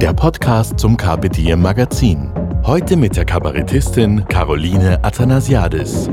der Podcast zum Carpe Magazin. Heute mit der Kabarettistin Caroline Athanasiadis.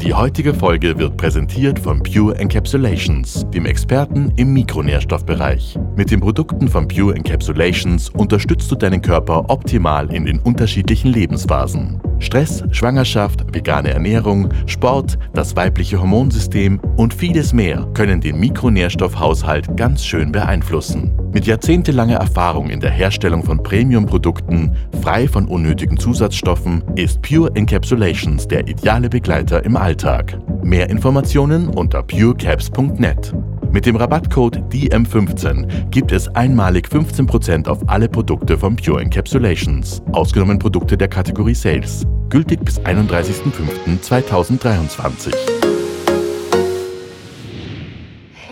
Die heutige Folge wird präsentiert von Pure Encapsulations, dem Experten im Mikronährstoffbereich. Mit den Produkten von Pure Encapsulations unterstützt du deinen Körper optimal in den unterschiedlichen Lebensphasen. Stress, Schwangerschaft, vegane Ernährung, Sport, das weibliche Hormonsystem und vieles mehr können den Mikronährstoffhaushalt ganz schön beeinflussen. Mit jahrzehntelanger Erfahrung in der Herstellung von Premium-Produkten, frei von unnötigen Zusatzstoffen, ist Pure Encapsulations der ideale Begleiter im Alltag. Mehr Informationen unter purecaps.net. Mit dem Rabattcode DM15 gibt es einmalig 15% auf alle Produkte von Pure Encapsulations, ausgenommen Produkte der Kategorie Sales, gültig bis 31.05.2023.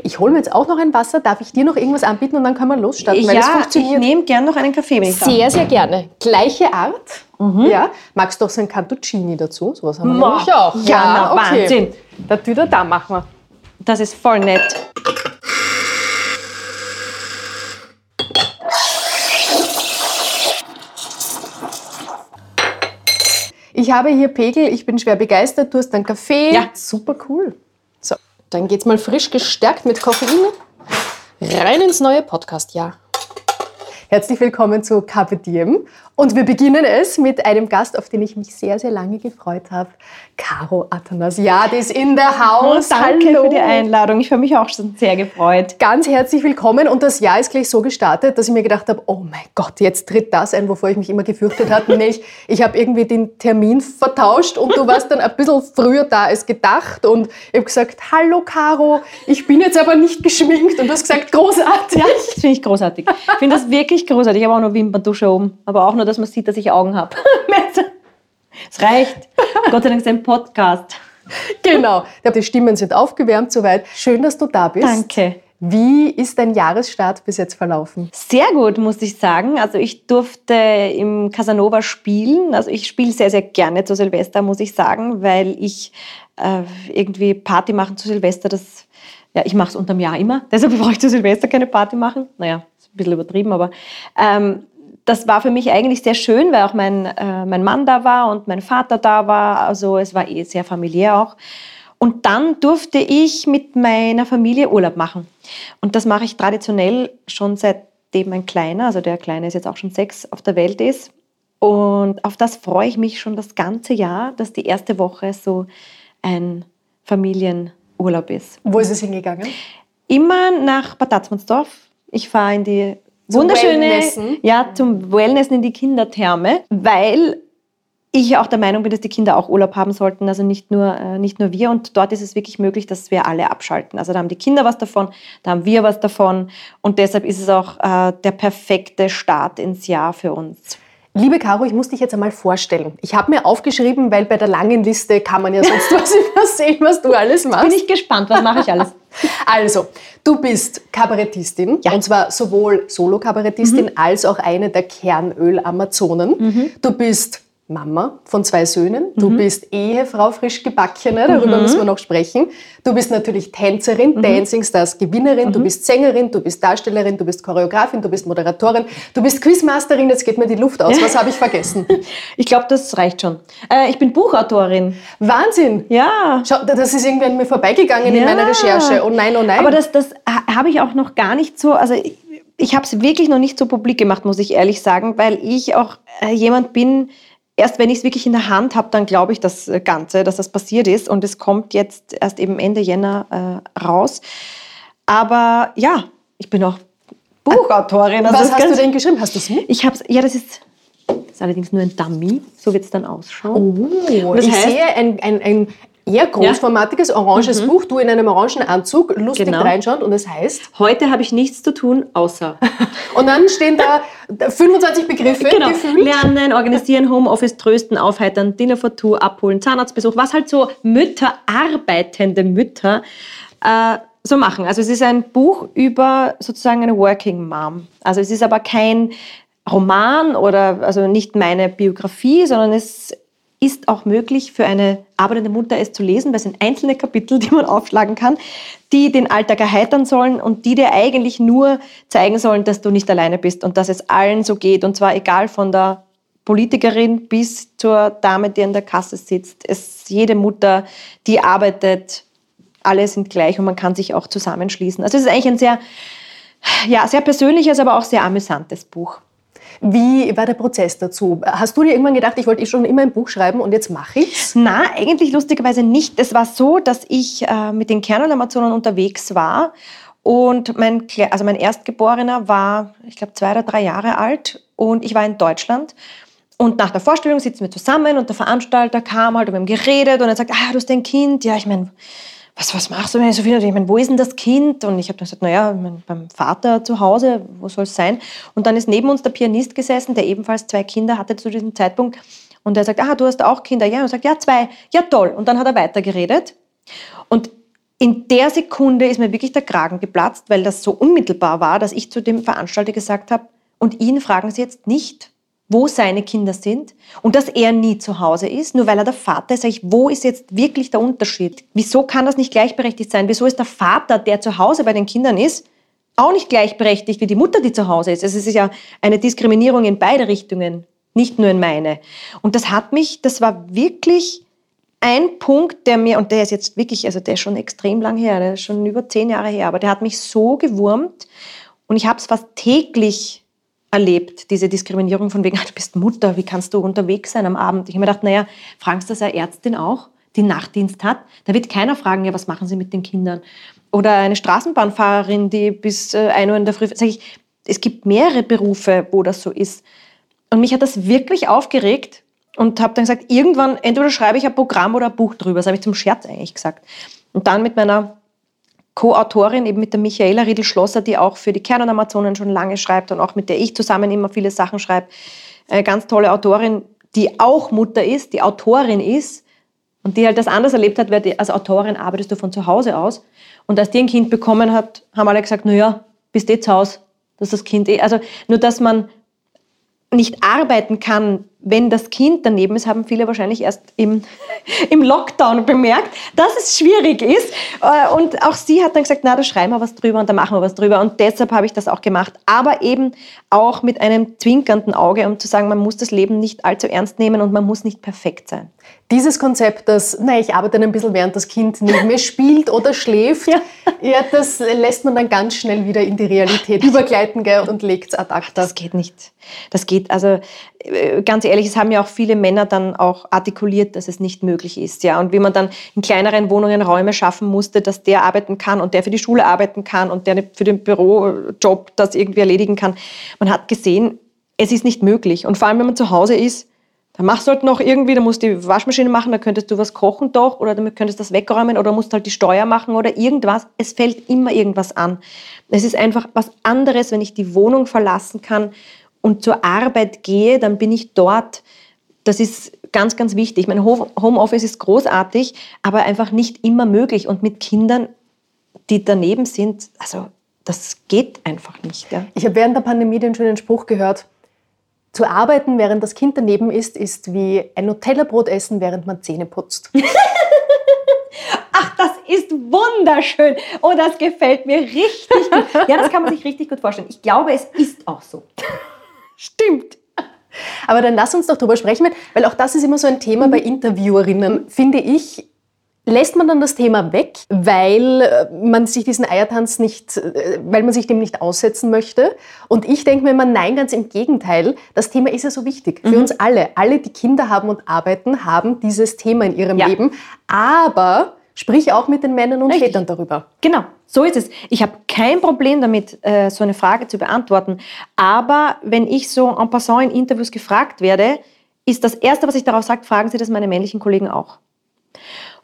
Ich hole mir jetzt auch noch ein Wasser. Darf ich dir noch irgendwas anbieten und dann können wir losstarten? Weil ja, ich nehme gern noch einen Kaffee, wenn ich sehr, sehr gerne. Gleiche Art. Ja. Magst du auch so ein Cantuccini dazu? Sowas haben wir Boah. nämlich auch. Ja, na, Wahnsinn. Da, da, da machen wir. Das ist voll nett. Ich habe hier Pegel, ich bin schwer begeistert. Du hast einen Kaffee. Ja. Super cool. So, dann geht's mal frisch gestärkt mit Koffein rein ins neue Podcast-Jahr. Herzlich willkommen zu Carpe Diem. Und wir beginnen es mit einem Gast, auf den ich mich sehr, sehr lange gefreut habe. Caro Athanasiadis in der Haus. Oh, danke Hallo. für die Einladung. Ich habe mich auch schon sehr gefreut. Ganz herzlich willkommen. Und das Jahr ist gleich so gestartet, dass ich mir gedacht habe, oh mein Gott, jetzt tritt das ein, wovor ich mich immer gefürchtet habe. Nämlich, ich habe irgendwie den Termin vertauscht und du warst dann ein bisschen früher da als gedacht. Und ich habe gesagt, hallo Caro, ich bin jetzt aber nicht geschminkt. Und du hast gesagt, großartig. Ja, das finde ich großartig. Ich finde das wirklich großartig. Ich habe auch noch Wimperntusche oben. Aber auch nur, dass man sieht, dass ich Augen habe. Es reicht. Gott sei Dank ist ein Podcast. Genau. Die Stimmen sind aufgewärmt soweit. Schön, dass du da bist. Danke. Wie ist dein Jahresstart bis jetzt verlaufen? Sehr gut, muss ich sagen. Also ich durfte im Casanova spielen. Also ich spiele sehr, sehr gerne zu Silvester, muss ich sagen, weil ich äh, irgendwie Party machen zu Silvester, das, ja, ich mache es unterm Jahr immer. Deshalb brauche ich zu Silvester keine Party machen. Naja, ist ein bisschen übertrieben, aber ähm, das war für mich eigentlich sehr schön, weil auch mein, äh, mein Mann da war und mein Vater da war. Also es war eh sehr familiär auch. Und dann durfte ich mit meiner Familie Urlaub machen. Und das mache ich traditionell schon seitdem mein Kleiner, also der Kleine ist jetzt auch schon sechs, auf der Welt ist. Und auf das freue ich mich schon das ganze Jahr, dass die erste Woche so ein Familienurlaub ist. Wo ist es hingegangen? Immer nach Bad Tatzmannsdorf. Ich fahre in die wunderschöne, Wellnessen? ja, zum Wellnessen in die Kindertherme, weil ich auch der Meinung bin, dass die Kinder auch Urlaub haben sollten, also nicht nur, äh, nicht nur wir. Und dort ist es wirklich möglich, dass wir alle abschalten. Also da haben die Kinder was davon, da haben wir was davon. Und deshalb ist es auch äh, der perfekte Start ins Jahr für uns. Liebe Caro, ich muss dich jetzt einmal vorstellen. Ich habe mir aufgeschrieben, weil bei der langen Liste kann man ja sonst was übersehen, was du alles machst. Bin ich gespannt, was mache ich alles? Also, du bist Kabarettistin Ja. und zwar sowohl Solo-Kabarettistin als auch eine der Kernöl-Amazonen. Du bist Mama von zwei Söhnen, du bist Ehefrau frisch gebackene, darüber müssen wir noch sprechen. Du bist natürlich Tänzerin, Dancing Stars Gewinnerin, du bist Sängerin, du bist Darstellerin, du bist Choreografin, du bist Moderatorin, du bist Quizmasterin, jetzt geht mir die Luft aus. Was habe ich vergessen? Ich glaube, das reicht schon. Äh, ich bin Buchautorin. Wahnsinn! Ja. Schau, das ist irgendwie an mir vorbeigegangen in Ja. meiner Recherche. Oh nein, oh nein. Aber das, das ha- habe ich auch noch gar nicht so, also ich, ich habe es wirklich noch nicht so publik gemacht, muss ich ehrlich sagen, weil ich auch äh, jemand bin, erst wenn ich es wirklich in der Hand habe, dann glaube ich das äh, Ganze, dass das passiert ist und es kommt jetzt erst eben Ende Jänner äh, raus. Aber ja, ich bin auch Buchautorin. also Was hast du denn geschrieben? Hast du es mit? Ich habe ja, das ist, das ist allerdings nur ein Dummy, so wird es dann ausschauen. Oh, das ich heißt- sehe ein, ein, ein Eher großformatiges, oranges Buch, du in einem orangen Anzug, lustig Genau. reinschauen und es heißt. Heute habe ich nichts zu tun, außer Und dann stehen da 25 Begriffe genau. gefühlt. lernen, organisieren, Homeoffice, trösten, aufheitern, Dinner for Two, abholen, Zahnarztbesuch, was halt so Mütter, arbeitende Mütter äh, so machen. Also es ist ein Buch über sozusagen eine Working Mom. Also es ist aber kein Roman oder also nicht meine Biografie, sondern es ist auch möglich für eine arbeitende Mutter es zu lesen, weil es sind einzelne Kapitel, die man aufschlagen kann, die den Alltag erheitern sollen und die dir eigentlich nur zeigen sollen, dass du nicht alleine bist und dass es allen so geht. Und zwar egal von der Politikerin bis zur Dame, die an der Kasse sitzt. Es, jede Mutter, die arbeitet, alle sind gleich und man kann sich auch zusammenschließen. Also es ist eigentlich ein sehr, ja, sehr persönliches, aber auch sehr amüsantes Buch. Wie war der Prozess dazu? Hast du dir irgendwann gedacht, ich wollte eh schon immer ein Buch schreiben und jetzt mache ich's? Na, eigentlich lustigerweise nicht. Es war so, dass ich äh, mit den Kernel-Amazonen unterwegs war und mein, also mein Erstgeborener war, ich glaube, zwei oder drei Jahre alt und ich war in Deutschland. Und nach der Vorstellung sitzen wir zusammen und der Veranstalter kam halt und wir haben geredet und er sagt, ah, du hast ein Kind. Ja, ich meine, was, was machst du, wenn ich so viel Ich meine, wo ist denn das Kind? Und ich habe dann gesagt, naja, mein, beim Vater zu Hause, wo soll es sein? Und dann ist neben uns der Pianist gesessen, der ebenfalls zwei Kinder hatte zu diesem Zeitpunkt. Und er sagt, ah, du hast auch Kinder. Ja, und sagt, ja, zwei. Ja, toll. Und dann hat er weitergeredet. Und in der Sekunde ist mir wirklich der Kragen geplatzt, weil das so unmittelbar war, dass ich zu dem Veranstalter gesagt habe, und ihn fragen Sie jetzt nicht, wo seine Kinder sind und dass er nie zu Hause ist, nur weil er der Vater ist, sage ich, wo ist jetzt wirklich der Unterschied? Wieso kann das nicht gleichberechtigt sein? Wieso ist der Vater, der zu Hause bei den Kindern ist, auch nicht gleichberechtigt wie die Mutter, die zu Hause ist? Also es ist ja eine Diskriminierung in beide Richtungen, nicht nur in meine. Und das hat mich, das war wirklich ein Punkt, der mir, und der ist jetzt wirklich, also der ist schon extrem lang her, der ist schon über zehn Jahre her, aber der hat mich so gewurmt und ich habe es fast täglich erlebt, diese Diskriminierung von wegen, du bist Mutter, wie kannst du unterwegs sein am Abend? Ich habe mir gedacht, naja, fragst du das eine Ärztin auch, die Nachtdienst hat? Da wird keiner fragen, ja, was machen sie mit den Kindern? Oder eine Straßenbahnfahrerin, die bis äh, 1 Uhr in der Früh, sag ich, es gibt mehrere Berufe, wo das so ist. Und mich hat das wirklich aufgeregt und habe dann gesagt, irgendwann, entweder schreibe ich ein Programm oder ein Buch drüber. Das habe ich zum Scherz eigentlich gesagt. Und dann mit meiner Co-Autorin, eben mit der Michaela Riedel-Schlosser, die auch für die Kernen-Amazonen schon lange schreibt und auch mit der ich zusammen immer viele Sachen schreibe. Eine ganz tolle Autorin, die auch Mutter ist, die Autorin ist und die halt das anders erlebt hat, weil als Autorin arbeitest du von zu Hause aus. Und als die ein Kind bekommen hat, haben alle gesagt, naja, bist eh zu Hause, dass das Kind eh, also nur, dass man nicht arbeiten kann, wenn das Kind daneben ist, haben viele wahrscheinlich erst im, im Lockdown bemerkt, dass es schwierig ist. Äh, Und auch sie hat dann gesagt, na, da schreiben wir was drüber und da machen wir was drüber. Und deshalb habe ich das auch gemacht. Aber eben auch mit einem zwinkernden Auge, um zu sagen, man muss das Leben nicht allzu ernst nehmen und man muss nicht perfekt sein. Dieses Konzept, dass, naja, ich arbeite dann ein bisschen, während das Kind neben mir spielt oder schläft, ja. Ja. das lässt man dann ganz schnell wieder in die Realität übergleiten gell, und legt es ad acta. Das geht nicht. Das geht, also äh, ganz ehrlich, es haben ja auch viele Männer dann auch artikuliert, dass es nicht möglich ist. Ja? Und wie man dann in kleineren Wohnungen Räume schaffen musste, dass der arbeiten kann und der für die Schule arbeiten kann und der für den Bürojob das irgendwie erledigen kann. Man hat gesehen, es ist nicht möglich. Und vor allem, wenn man zu Hause ist, da machst du halt noch irgendwie, da musst du die Waschmaschine machen, da könntest du was kochen doch oder du könntest das wegräumen oder musst halt die Steuer machen oder irgendwas. Es fällt immer irgendwas an. Es ist einfach was anderes, wenn ich die Wohnung verlassen kann und zur Arbeit gehe, dann bin ich dort. Das ist ganz, ganz wichtig. Mein Homeoffice ist großartig, aber einfach nicht immer möglich. Und mit Kindern, die daneben sind, also das geht einfach nicht. Ja. Ich habe während der Pandemie den schönen Spruch gehört, zu arbeiten, während das Kind daneben ist, ist wie ein Nutella-Brot essen, während man Zähne putzt. Ach, das ist wunderschön. Oh, das gefällt mir richtig gut. Ja, das kann man sich richtig gut vorstellen. Ich glaube, es ist auch so. Stimmt. Aber dann lass uns doch drüber sprechen, weil auch das ist immer so ein Thema bei Interviewerinnen, finde ich. Lässt man dann das Thema weg, weil äh, man sich diesen Eiertanz nicht, äh, weil man sich dem nicht aussetzen möchte? Und ich denke mir immer, nein, ganz im Gegenteil. Das Thema ist ja so wichtig für uns alle. Alle, die Kinder haben und arbeiten, haben dieses Thema in ihrem Ja. Leben. Aber sprich auch mit den Männern und Richtig. Vätern darüber. Genau, so ist es. Ich habe kein Problem damit, äh, so eine Frage zu beantworten. Aber wenn ich so en passant in Interviews gefragt werde, ist das Erste, was ich darauf sage, fragen Sie das meine männlichen Kollegen auch.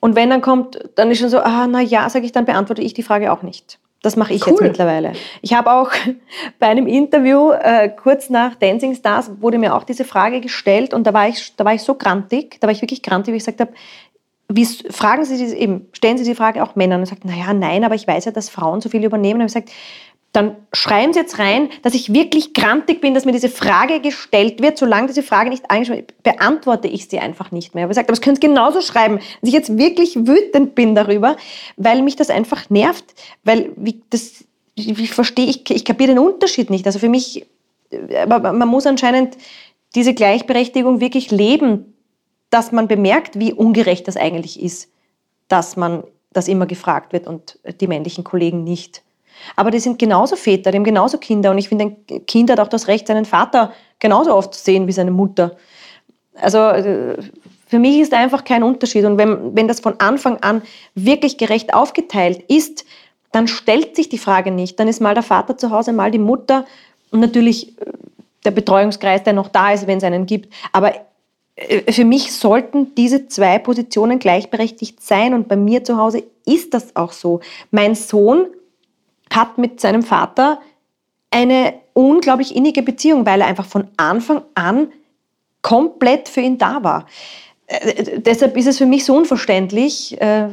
Und wenn dann kommt, dann ist schon so, ah, na ja, sage ich, dann beantworte ich die Frage auch nicht. Das mache ich cool. jetzt mittlerweile. Ich habe auch bei einem Interview äh, kurz nach Dancing Stars wurde mir auch diese Frage gestellt und da war ich, da war ich so grantig, da war ich wirklich grantig, wie ich gesagt habe, wie, fragen Sie die, eben, stellen Sie die Frage auch Männern und sagt, naja, nein, aber ich weiß ja, dass Frauen so viel übernehmen. Und ich gesagt, dann schreiben Sie jetzt rein, dass ich wirklich grantig bin, dass mir diese Frage gestellt wird. Solange diese Frage nicht eingeschrieben wird, beantworte ich sie einfach nicht mehr. Aber sagt, aber es können Sie genauso schreiben, dass ich jetzt wirklich wütend bin darüber, weil mich das einfach nervt, weil wie, das, wie verstehe ich, ich kapiere den Unterschied nicht. Also für mich, aber man muss anscheinend diese Gleichberechtigung wirklich leben, dass man bemerkt, wie ungerecht das eigentlich ist, dass man das immer gefragt wird und die männlichen Kollegen nicht. Aber die sind genauso Väter, die haben genauso Kinder. Und ich finde, ein Kind hat auch das Recht, seinen Vater genauso oft zu sehen wie seine Mutter. Also äh, für mich ist einfach kein Unterschied. Und wenn, wenn das von Anfang an wirklich gerecht aufgeteilt ist, dann stellt sich die Frage nicht. Dann ist mal der Vater zu Hause, mal die Mutter und natürlich äh, der Betreuungskreis, der noch da ist, wenn es einen gibt. Aber für mich sollten diese zwei Positionen gleichberechtigt sein und bei mir zu Hause ist das auch so. Mein Sohn hat mit seinem Vater eine unglaublich innige Beziehung, weil er einfach von Anfang an komplett für ihn da war. Äh, deshalb ist es für mich so unverständlich, äh,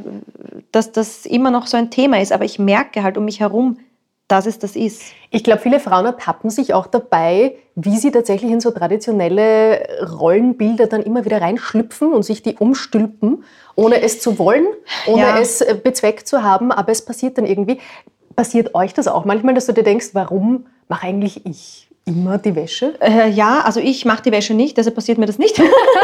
dass das immer noch so ein Thema ist. Aber ich merke halt um mich herum, dass es das ist. Ich glaube, viele Frauen ertappen sich auch dabei, wie sie tatsächlich in so traditionelle Rollenbilder dann immer wieder reinschlüpfen und sich die umstülpen, ohne es zu wollen, ohne ja. es äh, bezweckt zu haben, aber es passiert dann irgendwie. Passiert euch das auch manchmal, dass du dir denkst, warum mache eigentlich ich immer die Wäsche? Äh, ja, also ich mache die Wäsche nicht, deshalb passiert mir das nicht.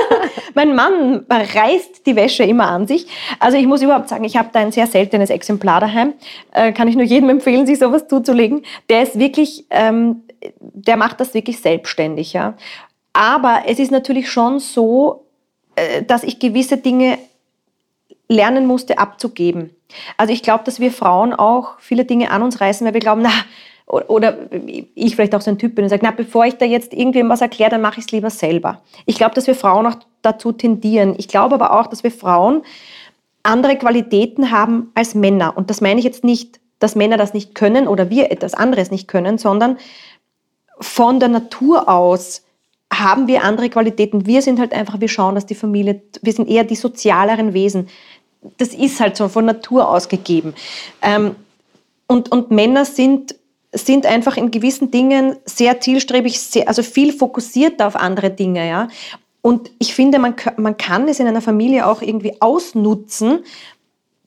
mein Mann reißt die Wäsche immer an sich. Also ich muss überhaupt sagen, ich habe da ein sehr seltenes Exemplar daheim. Äh, kann ich nur jedem empfehlen, sich sowas zuzulegen. Der ist wirklich, ähm, der macht das wirklich selbstständig. Ja. Aber es ist natürlich schon so, äh, dass ich gewisse Dinge lernen musste abzugeben. Also ich glaube, dass wir Frauen auch viele Dinge an uns reißen, weil wir glauben, na, oder ich vielleicht auch so ein Typ bin und sage, na, bevor ich da jetzt irgendwem was erkläre, dann mache ich es lieber selber. Ich glaube, dass wir Frauen auch dazu tendieren. Ich glaube aber auch, dass wir Frauen andere Qualitäten haben als Männer. Und das meine ich jetzt nicht, dass Männer das nicht können oder wir etwas anderes nicht können, sondern von der Natur aus haben wir andere Qualitäten. Wir sind halt einfach, wir schauen, dass die Familie, wir sind eher die sozialeren Wesen das ist halt so von Natur aus gegeben. Ähm, und, und Männer sind, sind einfach in gewissen Dingen sehr zielstrebig, sehr, also viel fokussierter auf andere Dinge. Ja? Und ich finde, man, man kann es in einer Familie auch irgendwie ausnutzen,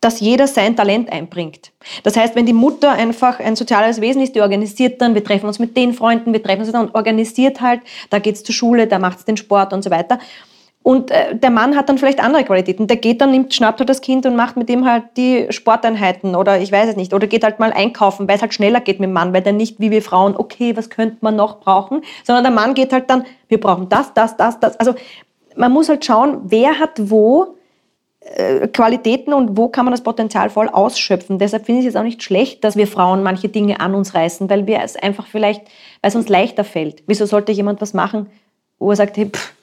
dass jeder sein Talent einbringt. Das heißt, wenn die Mutter einfach ein soziales Wesen ist, die organisiert dann, wir treffen uns mit den Freunden, wir treffen uns dann und organisiert halt, da geht es zur Schule, da macht es den Sport und so weiter. Und äh, der Mann hat dann vielleicht andere Qualitäten. Der geht dann, nimmt, schnappt halt das Kind und macht mit dem halt die Sporteinheiten oder ich weiß es nicht. Oder geht halt mal einkaufen, weil es halt schneller geht mit dem Mann, weil der nicht wie wir Frauen, okay, was könnte man noch brauchen, sondern der Mann geht halt dann, wir brauchen das, das, das, das. Also man muss halt schauen, wer hat wo äh, Qualitäten und wo kann man das Potenzial voll ausschöpfen. Deshalb finde ich es auch nicht schlecht, dass wir Frauen manche Dinge an uns reißen, weil wir es einfach vielleicht, weil es uns leichter fällt. Wieso sollte jemand was machen, wo er sagt, hey, pff,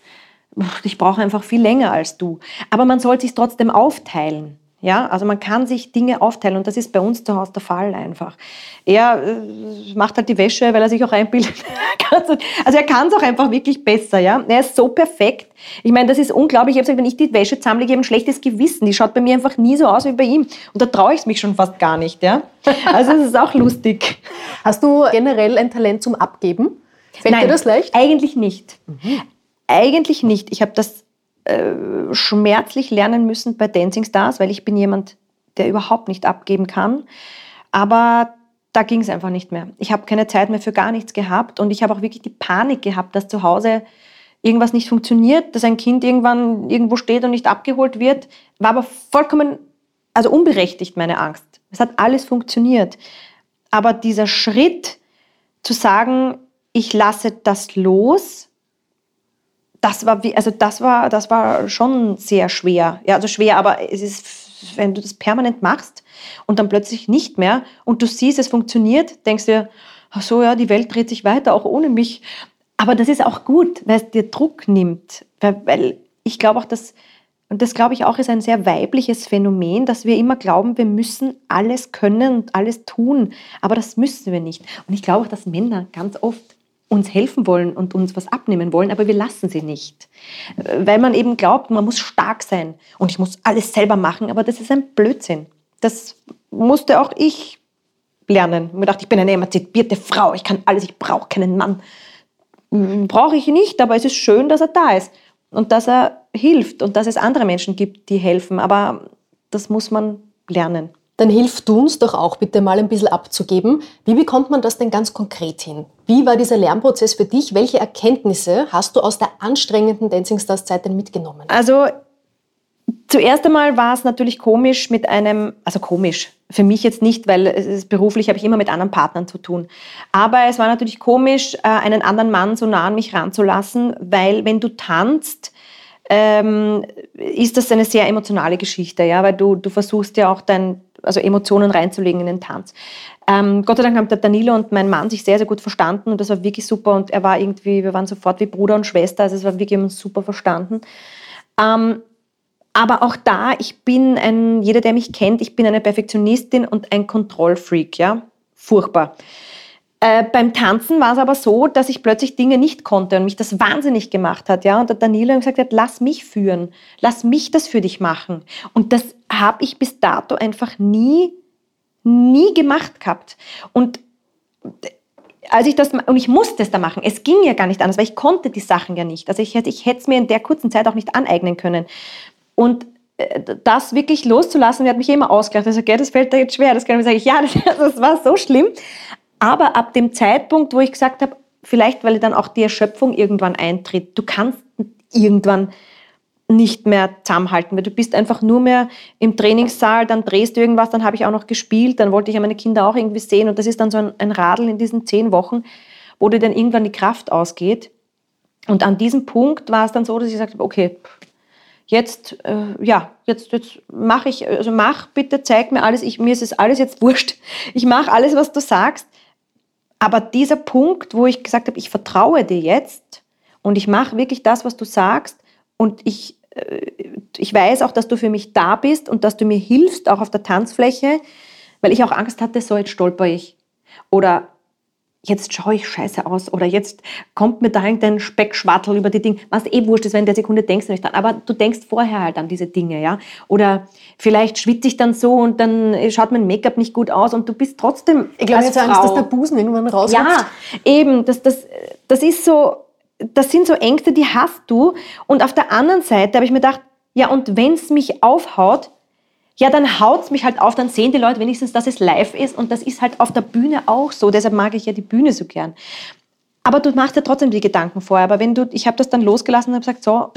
ich brauche einfach viel länger als du. Aber man soll sich trotzdem aufteilen. Ja, also man kann sich Dinge aufteilen und das ist bei uns zu Hause der Fall einfach. Er äh, macht halt die Wäsche, weil er sich auch einbildet. also er kann es auch einfach wirklich besser, ja. Er ist so perfekt. Ich meine, das ist unglaublich. Ich habe gesagt, wenn ich die Wäsche zusammenlege, ich habe ein schlechtes Gewissen. Die schaut bei mir einfach nie so aus wie bei ihm. Und da traue ich mich schon fast gar nicht, ja. Also es ist auch lustig. Hast du generell ein Talent zum Abgeben? Fällt Nein, dir das leicht? Eigentlich nicht. Mhm. Eigentlich nicht. Ich habe das äh, schmerzlich lernen müssen bei Dancing Stars, weil ich bin jemand, der überhaupt nicht abgeben kann. Aber da ging es einfach nicht mehr. Ich habe keine Zeit mehr für gar nichts gehabt und ich habe auch wirklich die Panik gehabt, dass zu Hause irgendwas nicht funktioniert, dass ein Kind irgendwann irgendwo steht und nicht abgeholt wird. War aber vollkommen, also unberechtigt meine Angst. Es hat alles funktioniert. Aber dieser Schritt zu sagen, ich lasse das los, das war wie, also das war, das war schon sehr schwer. Ja, also schwer, aber es ist, wenn du das permanent machst und dann plötzlich nicht mehr und du siehst, es funktioniert, denkst du, ach so, ja, die Welt dreht sich weiter, auch ohne mich. Aber das ist auch gut, weil es dir Druck nimmt. Weil, weil ich glaube auch, dass und das glaube ich auch ist ein sehr weibliches Phänomen, dass wir immer glauben, wir müssen alles können und alles tun. Aber das müssen wir nicht. Und ich glaube auch, dass Männer ganz oft uns helfen wollen und uns was abnehmen wollen, aber wir lassen sie nicht. Weil man eben glaubt, man muss stark sein und ich muss alles selber machen, aber das ist ein Blödsinn. Das musste auch ich lernen. Ich dachte, ich bin eine emanzipierte Frau, ich kann alles, ich brauche keinen Mann. Hm, brauche ich nicht, aber es ist schön, dass er da ist und dass er hilft und dass es andere Menschen gibt, die helfen. Aber das muss man lernen. Dann hilf du uns doch auch bitte mal ein bisschen abzugeben. Wie bekommt man das denn ganz konkret hin? Wie war dieser Lernprozess für dich? Welche Erkenntnisse hast du aus der anstrengenden Dancing Stars Zeit denn mitgenommen? Also zuerst einmal war es natürlich komisch mit einem, also komisch, für mich jetzt nicht, weil ist beruflich habe ich immer mit anderen Partnern zu tun. Aber es war natürlich komisch, äh, einen anderen Mann so nah an mich ranzulassen, weil wenn du tanzt, ähm, ist das eine sehr emotionale Geschichte, ja, weil du, du versuchst ja auch dein, also Emotionen reinzulegen in den Tanz. Ähm, Gott sei Dank haben der Danilo und mein Mann sich sehr, sehr gut verstanden und das war wirklich super und er war irgendwie, wir waren sofort wie Bruder und Schwester, also es war wirklich super verstanden. Ähm, aber auch da, ich bin ein, jeder, der mich kennt, ich bin eine Perfektionistin und ein Kontrollfreak, ja. Furchtbar. Äh, beim Tanzen war es aber so, dass ich plötzlich Dinge nicht konnte und mich das wahnsinnig gemacht hat, ja. Und der Danilo gesagt hat, lass mich führen, lass mich das für dich machen. Und das habe ich bis dato einfach nie, nie gemacht gehabt. Und als ich das, und ich musste es da machen, es ging ja gar nicht anders, weil ich konnte die Sachen ja nicht. Also ich, ich hätte es mir in der kurzen Zeit auch nicht aneignen können. Und äh, das wirklich loszulassen, der hat mich immer ausgelacht. Sagt, okay, das fällt dir jetzt schwer. Das kann ich sagen, ja, das, das war so schlimm. Aber ab dem Zeitpunkt, wo ich gesagt habe, vielleicht weil dann auch die Erschöpfung irgendwann eintritt, du kannst irgendwann nicht mehr zusammenhalten, weil du bist einfach nur mehr im Trainingssaal, dann drehst du irgendwas, dann habe ich auch noch gespielt, dann wollte ich ja meine Kinder auch irgendwie sehen und das ist dann so ein, ein Radl in diesen zehn Wochen, wo dir dann irgendwann die Kraft ausgeht. Und an diesem Punkt war es dann so, dass ich gesagt habe, okay, jetzt, äh, ja, jetzt, jetzt mache ich, also mach bitte, zeig mir alles, ich, mir ist es alles jetzt wurscht. Ich mache alles, was du sagst. Aber dieser Punkt, wo ich gesagt habe, ich vertraue dir jetzt und ich mache wirklich das, was du sagst und ich, äh, ich weiß auch, dass du für mich da bist und dass du mir hilfst, auch auf der Tanzfläche, weil ich auch Angst hatte, so jetzt stolper ich. Oder jetzt schaue ich scheiße aus oder jetzt kommt mir da irgendein Speckschwattel über die Dinge, was eh wurscht ist, wenn in der Sekunde denkst du nicht dran, aber du denkst vorher halt an diese Dinge, ja. Oder vielleicht schwitze ich dann so und dann schaut mein Make-up nicht gut aus und du bist trotzdem Ich glaube, jetzt Frau, Angst, dass der Busen irgendwann rauskommt. Ja, eben, das, das, das ist so, das sind so Ängste, die hast du und auf der anderen Seite habe ich mir gedacht, ja und wenn es mich aufhaut, ja, dann haut es mich halt auf, dann sehen die Leute wenigstens, dass es live ist und das ist halt auf der Bühne auch so. Deshalb mag ich ja die Bühne so gern. Aber du machst ja trotzdem die Gedanken vorher. Aber wenn du, ich habe das dann losgelassen und habe gesagt, so,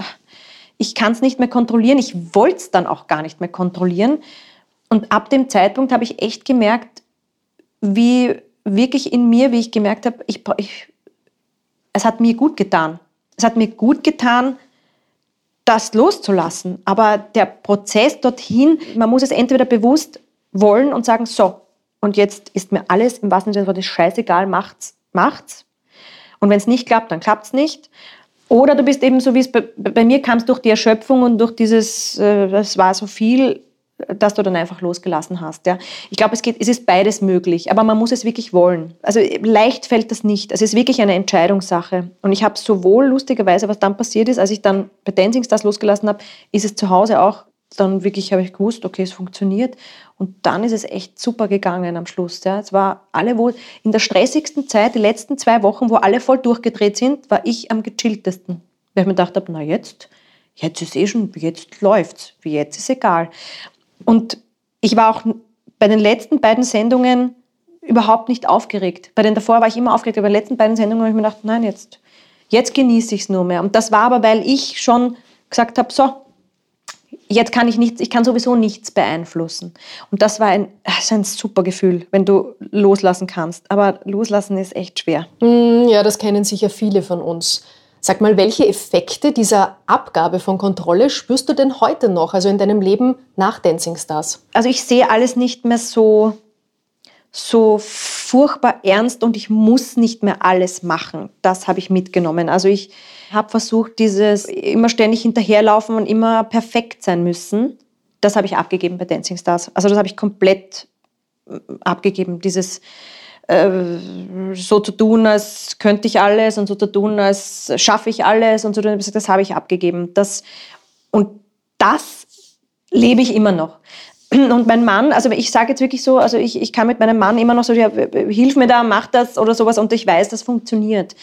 ich kann es nicht mehr kontrollieren. Ich wollte es dann auch gar nicht mehr kontrollieren. Und ab dem Zeitpunkt habe ich echt gemerkt, wie wirklich in mir, wie ich gemerkt habe, ich, ich, es hat mir gut getan. Es hat mir gut getan, das loszulassen. Aber der Prozess dorthin, man muss es entweder bewusst wollen und sagen, so, und jetzt ist mir alles im wahrsten Sinne des Wortes scheißegal, macht's, macht's. Und wenn es nicht klappt, dann klappt's nicht. Oder du bist eben so, wie es bei, bei mir kam durch die Erschöpfung und durch dieses, äh, es war so viel, dass du dann einfach losgelassen hast. Ja. Ich glaube, es, es ist beides möglich, aber man muss es wirklich wollen. Also leicht fällt das nicht. Es ist wirklich eine Entscheidungssache. Und ich habe sowohl lustigerweise, was dann passiert ist, als ich dann bei Dancing Stars losgelassen habe, ist es zu Hause auch dann wirklich, habe ich gewusst, okay, es funktioniert. Und dann ist es echt super gegangen am Schluss. Ja. Es war alle, wo in der stressigsten Zeit, die letzten zwei Wochen, wo alle voll durchgedreht sind, war ich am gechilltesten. Weil ich mir gedacht habe, na jetzt, jetzt ist eh schon, jetzt läuft's, jetzt ist egal. Und ich war auch bei den letzten beiden Sendungen überhaupt nicht aufgeregt. Bei den davor war ich immer aufgeregt, aber bei den letzten beiden Sendungen habe ich mir gedacht, nein, jetzt, jetzt genieße ich es nur mehr. Und das war aber, weil ich schon gesagt habe, so, jetzt kann ich nichts, ich kann sowieso nichts beeinflussen. Und das war ein, das ein super Gefühl, wenn du loslassen kannst. Aber loslassen ist echt schwer. Mm, ja, das kennen sicher viele von uns. Sag mal, welche Effekte dieser Abgabe von Kontrolle spürst du denn heute noch, also in deinem Leben nach Dancing Stars? Also ich sehe alles nicht mehr so, so furchtbar ernst und ich muss nicht mehr alles machen. Das habe ich mitgenommen. Also ich habe versucht, dieses immer ständig hinterherlaufen und immer perfekt sein müssen. Das habe ich abgegeben bei Dancing Stars. Also das habe ich komplett äh, abgegeben. Dieses so zu tun, als könnte ich alles und so zu tun, als schaffe ich alles und so. Das habe ich abgegeben. Das, und das lebe ich immer noch. Und mein Mann, also ich sage jetzt wirklich so, also ich, ich kann mit meinem Mann immer noch so, ja, hilf mir da, mach das oder sowas und ich weiß, das funktioniert.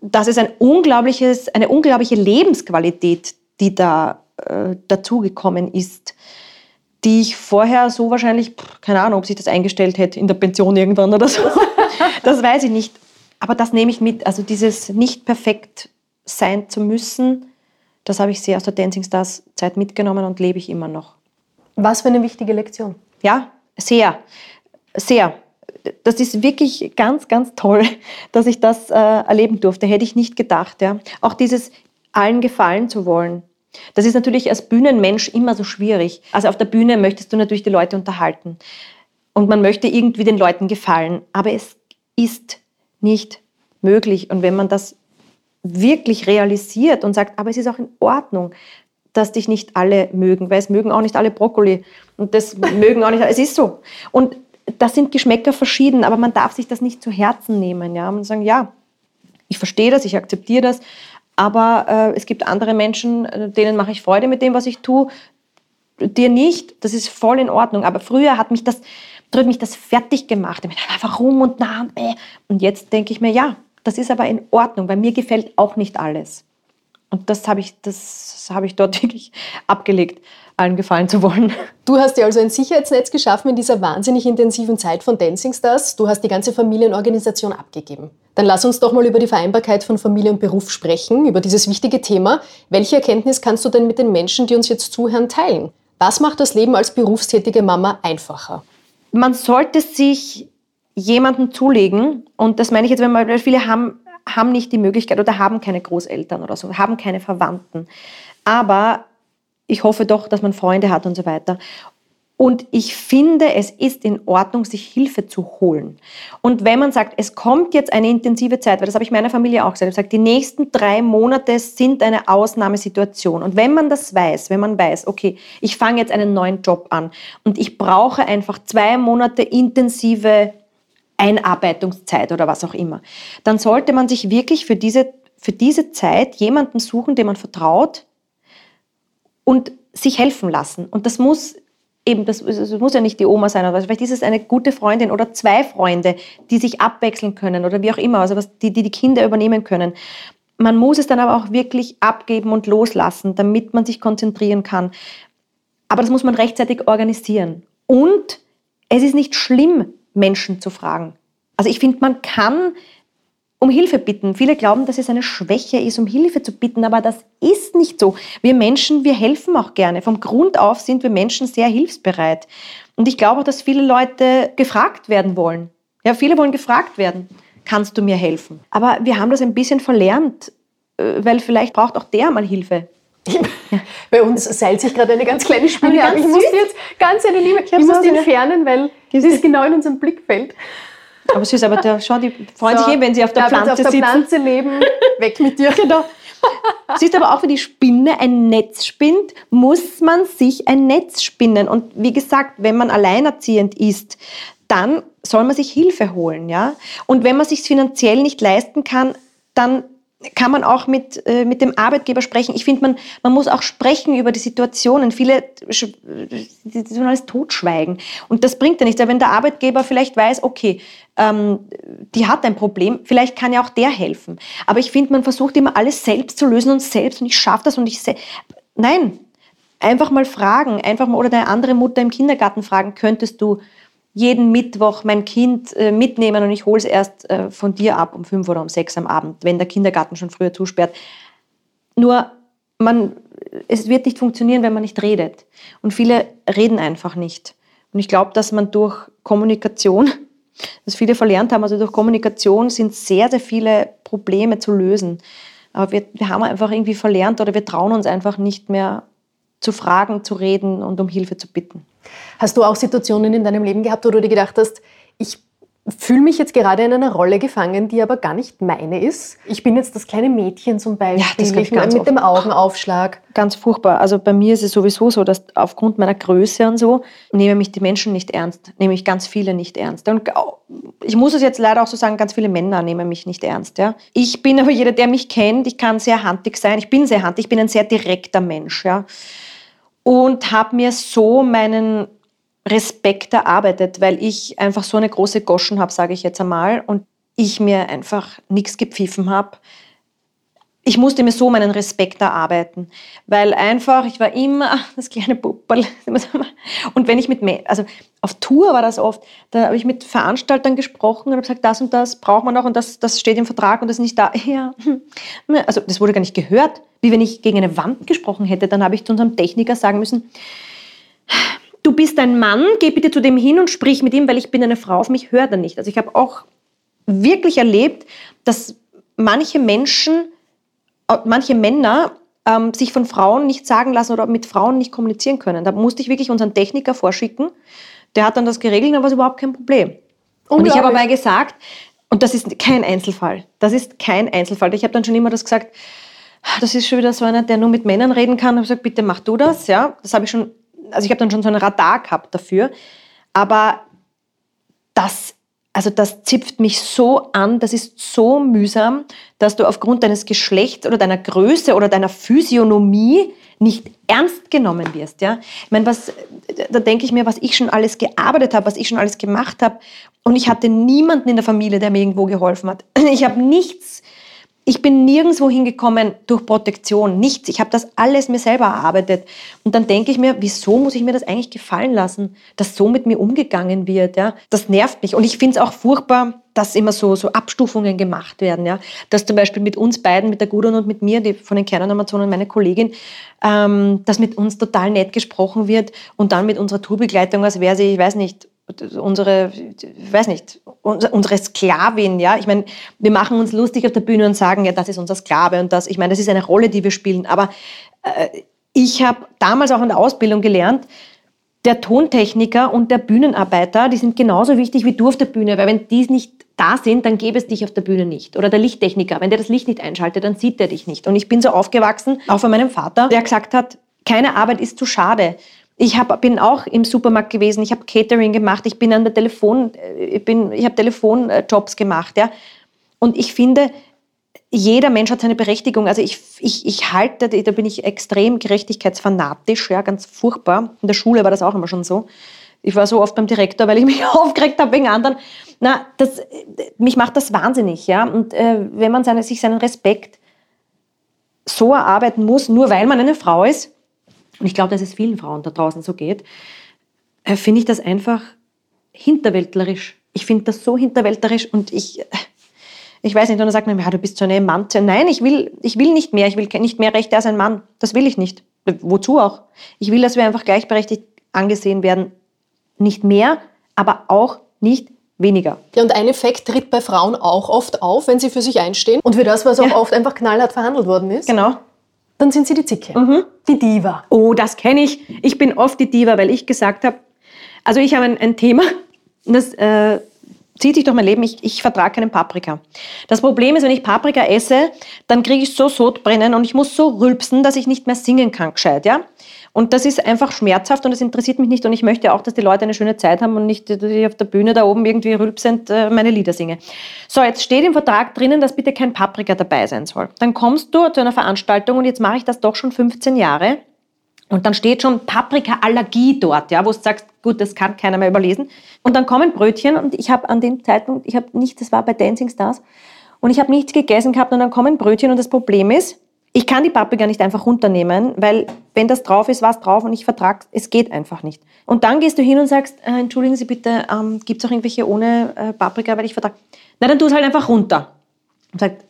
Das ist ein unglaubliches, eine unglaubliche Lebensqualität, die da äh, dazugekommen ist, die ich vorher so wahrscheinlich, keine Ahnung, ob sich das eingestellt hätte in der Pension irgendwann oder so. das weiß ich nicht. Aber das nehme ich mit. Also dieses nicht perfekt sein zu müssen, das habe ich sehr aus der Dancing Stars Zeit mitgenommen und lebe ich immer noch. Was für eine wichtige Lektion. Ja, sehr, sehr. Das ist wirklich ganz, ganz toll, dass ich das äh, erleben durfte. Hätte ich nicht gedacht. Ja. Auch dieses allen gefallen zu wollen. Das ist natürlich als Bühnenmensch immer so schwierig. Also auf der Bühne möchtest du natürlich die Leute unterhalten. Und man möchte irgendwie den Leuten gefallen. Aber es ist nicht möglich. Und wenn man das wirklich realisiert und sagt, aber es ist auch in Ordnung, dass dich nicht alle mögen, weil es mögen auch nicht alle Brokkoli und das mögen auch nicht, es ist so. Und das sind Geschmäcker verschieden, aber man darf sich das nicht zu Herzen nehmen, ja, und sagen, ja, ich verstehe das, ich akzeptiere das, aber äh, es gibt andere Menschen, äh, denen mache ich Freude mit dem, was ich tue, dir nicht, das ist voll in Ordnung, aber früher hat mich das, hat mich das fertig gemacht, warum und na und äh. und jetzt denke ich mir, ja, das ist aber in Ordnung, weil mir gefällt auch nicht alles. Und das habe ich, das habe ich dort wirklich abgelegt, allen gefallen zu wollen. Du hast dir also ein Sicherheitsnetz geschaffen in dieser wahnsinnig intensiven Zeit von Dancing Stars. Du hast die ganze Familienorganisation abgegeben. Dann lass uns doch mal über die Vereinbarkeit von Familie und Beruf sprechen, über dieses wichtige Thema. Welche Erkenntnis kannst du denn mit den Menschen, die uns jetzt zuhören, teilen? Was macht das Leben als berufstätige Mama einfacher? Man sollte sich jemanden zulegen, und das meine ich jetzt, wenn man, viele haben, haben nicht die Möglichkeit oder haben keine Großeltern oder so, haben keine Verwandten. Aber ich hoffe doch, dass man Freunde hat und so weiter. Und ich finde, es ist in Ordnung, sich Hilfe zu holen. Und wenn man sagt, es kommt jetzt eine intensive Zeit, weil das habe ich meiner Familie auch gesagt, ich gesagt, die nächsten drei Monate sind eine Ausnahmesituation. Und wenn man das weiß, wenn man weiß, okay, ich fange jetzt einen neuen Job an und ich brauche einfach zwei Monate intensive Einarbeitungszeit oder was auch immer, dann sollte man sich wirklich für diese, für diese Zeit jemanden suchen, dem man vertraut und sich helfen lassen. Und das muss eben, das, das muss ja nicht die Oma sein, aber vielleicht ist es eine gute Freundin oder zwei Freunde, die sich abwechseln können oder wie auch immer, also was, die, die die Kinder übernehmen können. Man muss es dann aber auch wirklich abgeben und loslassen, damit man sich konzentrieren kann. Aber das muss man rechtzeitig organisieren. Und es ist nicht schlimm, Menschen zu fragen. Also ich finde, man kann um Hilfe bitten. Viele glauben, dass es eine Schwäche ist, um Hilfe zu bitten, aber das ist nicht so. Wir Menschen, wir helfen auch gerne. Vom Grund auf sind wir Menschen sehr hilfsbereit. Und ich glaube auch, dass viele Leute gefragt werden wollen. Ja, viele wollen gefragt werden. Kannst du mir helfen? Aber wir haben das ein bisschen verlernt, äh, weil vielleicht braucht auch der mal Hilfe. Bei uns seilt sich gerade eine ganz kleine Spinne ab. Ich muss jetzt ganz eine Liebe, ich, ich muss die entfernen, weil sie ist genau in unserem Blickfeld. Aber süß, aber der, schau, die freuen so, sich eh, wenn sie auf der Pflanze sitzen. auf der Pflanze leben, weg mit dir. Genau. Siehst aber auch, wenn die Spinne ein Netz spinnt, muss man sich ein Netz spinnen. Und wie gesagt, wenn man alleinerziehend ist, dann soll man sich Hilfe holen, ja. Und wenn man sich finanziell nicht leisten kann, dann kann man auch mit, äh, mit dem Arbeitgeber sprechen. Ich finde, man, man muss auch sprechen über die Situationen. Viele die sollen alles totschweigen. Und das bringt ja nichts. Wenn der Arbeitgeber vielleicht weiß, okay, ähm, die hat ein Problem, vielleicht kann ja auch der helfen. Aber ich finde, man versucht immer alles selbst zu lösen und selbst und ich schaffe das und ich... Nein, einfach mal fragen. Einfach mal, oder deine andere Mutter im Kindergarten fragen, könntest du jeden Mittwoch mein Kind äh, mitnehmen und ich hole es erst äh, von dir ab um fünf oder um sechs am Abend, wenn der Kindergarten schon früher zusperrt. Nur man, es wird nicht funktionieren, wenn man nicht redet. Und viele reden einfach nicht. Und ich glaube, dass man durch Kommunikation, dass viele verlernt haben, also durch Kommunikation sind sehr, sehr viele Probleme zu lösen. Aber wir, wir haben einfach irgendwie verlernt oder wir trauen uns einfach nicht mehr zu fragen, zu reden und um Hilfe zu bitten. Hast du auch Situationen in deinem Leben gehabt, wo du dir gedacht hast, ich fühle mich jetzt gerade in einer Rolle gefangen, die aber gar nicht meine ist. Ich bin jetzt das kleine Mädchen zum Beispiel, ja, das ich ganz mit dem Augenaufschlag. Ganz furchtbar. Also bei mir ist es sowieso so, dass aufgrund meiner Größe und so nehmen mich die Menschen nicht ernst, nehme ich ganz viele nicht ernst. Und ich muss es jetzt leider auch so sagen, ganz viele Männer nehmen mich nicht ernst. Ja. Ich bin aber jeder, der mich kennt, ich kann sehr handig sein. Ich bin sehr handig, ich bin ein sehr direkter Mensch. Ja. Und habe mir so meinen Respekt erarbeitet, weil ich einfach so eine große Goschen habe, sage ich jetzt einmal, und ich mir einfach nichts gepfiffen habe. Ich musste mir so meinen Respekt erarbeiten, weil einfach, ich war immer das kleine Pupperl. Und wenn ich mit, also auf Tour war das oft, da habe ich mit Veranstaltern gesprochen und habe gesagt, das und das braucht man noch und das, das steht im Vertrag und das ist nicht da. Ja, also das wurde gar nicht gehört. Wie wenn ich gegen eine Wand gesprochen hätte, dann habe ich zu unserem Techniker sagen müssen, du bist ein Mann, geh bitte zu dem hin und sprich mit ihm, weil ich bin eine Frau, auf mich hört er nicht. Also ich habe auch wirklich erlebt, dass manche Menschen, manche Männer ähm, sich von Frauen nicht sagen lassen oder mit Frauen nicht kommunizieren können. Da musste ich wirklich unseren Techniker vorschicken. Der hat dann das geregelt, dann war es überhaupt kein Problem. Und ich habe aber gesagt, und das ist kein Einzelfall, das ist kein Einzelfall. Ich habe dann schon immer das gesagt, das ist schon wieder so einer, der nur mit Männern reden kann. Ich habe gesagt, bitte mach du das. Ja, das habe ich schon also ich habe dann schon so ein Radar gehabt dafür, aber das, also das zipft mich so an, das ist so mühsam, dass du aufgrund deines Geschlechts oder deiner Größe oder deiner Physiognomie nicht ernst genommen wirst. Ja? Ich meine, was, da denke ich mir, was ich schon alles gearbeitet habe, was ich schon alles gemacht habe. Und ich hatte niemanden in der Familie, der mir irgendwo geholfen hat. Ich habe nichts ich bin nirgendwo hingekommen durch Protektion, nichts. Ich habe das alles mir selber erarbeitet. Und dann denke ich mir, wieso muss ich mir das eigentlich gefallen lassen, dass so mit mir umgegangen wird? Ja? Das nervt mich. Und ich finde es auch furchtbar, dass immer so, so Abstufungen gemacht werden. Ja? Dass zum Beispiel mit uns beiden, mit der Gudrun und mit mir, die von den Kernanamazonen, meine Kollegin, ähm, dass mit uns total nett gesprochen wird und dann mit unserer Tourbegleitung, als wäre sie, ich weiß nicht, unsere, ich weiß nicht, unsere Sklavin, ja. Ich meine, wir machen uns lustig auf der Bühne und sagen, ja, das ist unser Sklave und das, ich meine, das ist eine Rolle, die wir spielen. Aber äh, ich habe damals auch in der Ausbildung gelernt, der Tontechniker und der Bühnenarbeiter, die sind genauso wichtig wie du auf der Bühne, weil wenn die nicht da sind, dann gäbe es dich auf der Bühne nicht. Oder der Lichttechniker, wenn der das Licht nicht einschaltet, dann sieht er dich nicht. Und ich bin so aufgewachsen, auch von meinem Vater, der gesagt hat, keine Arbeit ist zu schade. Ich hab, bin auch im Supermarkt gewesen, ich habe Catering gemacht, ich bin an der Telefon, äh, ich, ich habe Telefonjobs gemacht. Ja? Und ich finde, jeder Mensch hat seine Berechtigung. Also ich, ich, ich halte, da bin ich extrem gerechtigkeitsfanatisch, ja, ganz furchtbar. In der Schule war das auch immer schon so. Ich war so oft beim Direktor, weil ich mich aufgeregt habe wegen anderen. Na, das, mich macht das wahnsinnig, ja. Und äh, wenn man seine, sich seinen Respekt so erarbeiten muss, nur weil man eine Frau ist, und ich glaube, dass es vielen Frauen da draußen so geht, äh, finde ich das einfach hinterwäldlerisch. Ich finde das so hinterwäldlerisch und ich, ich weiß nicht, und dann sagt man, ja, du bist so eine Emanze. Nein, ich will, ich will nicht mehr. Ich will nicht mehr Rechte als ein Mann. Das will ich nicht. Wozu auch? Ich will, dass wir einfach gleichberechtigt angesehen werden. Nicht mehr, aber auch nicht weniger. Ja, und ein Effekt tritt bei Frauen auch oft auf, wenn sie für sich einstehen. Und für das, was auch ja. oft einfach knallhart verhandelt worden ist. Genau dann sind sie die Zicke. Mhm. Die Diva. Oh, das kenne ich. Ich bin oft die Diva, weil ich gesagt habe, also ich habe ein, ein Thema, das äh, zieht sich durch mein Leben, ich, ich vertrage keinen Paprika. Das Problem ist, wenn ich Paprika esse, dann kriege ich so Sodbrennen und ich muss so rülpsen, dass ich nicht mehr singen kann gescheit, ja? Und das ist einfach schmerzhaft und das interessiert mich nicht und ich möchte auch, dass die Leute eine schöne Zeit haben und nicht, dass ich auf der Bühne da oben irgendwie rülpsend äh, meine Lieder singe. So, jetzt steht im Vertrag drinnen, dass bitte kein Paprika dabei sein soll. Dann kommst du zu einer Veranstaltung und jetzt mache ich das doch schon 15 Jahre und dann steht schon Paprika-Allergie dort, ja, wo du sagst, gut, das kann keiner mehr überlesen. Und dann kommen Brötchen und ich habe an dem Zeitpunkt, ich habe nicht, das war bei Dancing Stars, und ich habe nichts gegessen gehabt und dann kommen Brötchen und das Problem ist, ich kann die Paprika nicht einfach runternehmen, weil wenn das drauf ist, war es drauf und ich vertrage es geht einfach nicht. Und dann gehst du hin und sagst, äh, entschuldigen Sie bitte, ähm, gibt es auch irgendwelche ohne äh, Paprika, weil ich vertrage. Na, dann tu es halt einfach runter. Und sagt,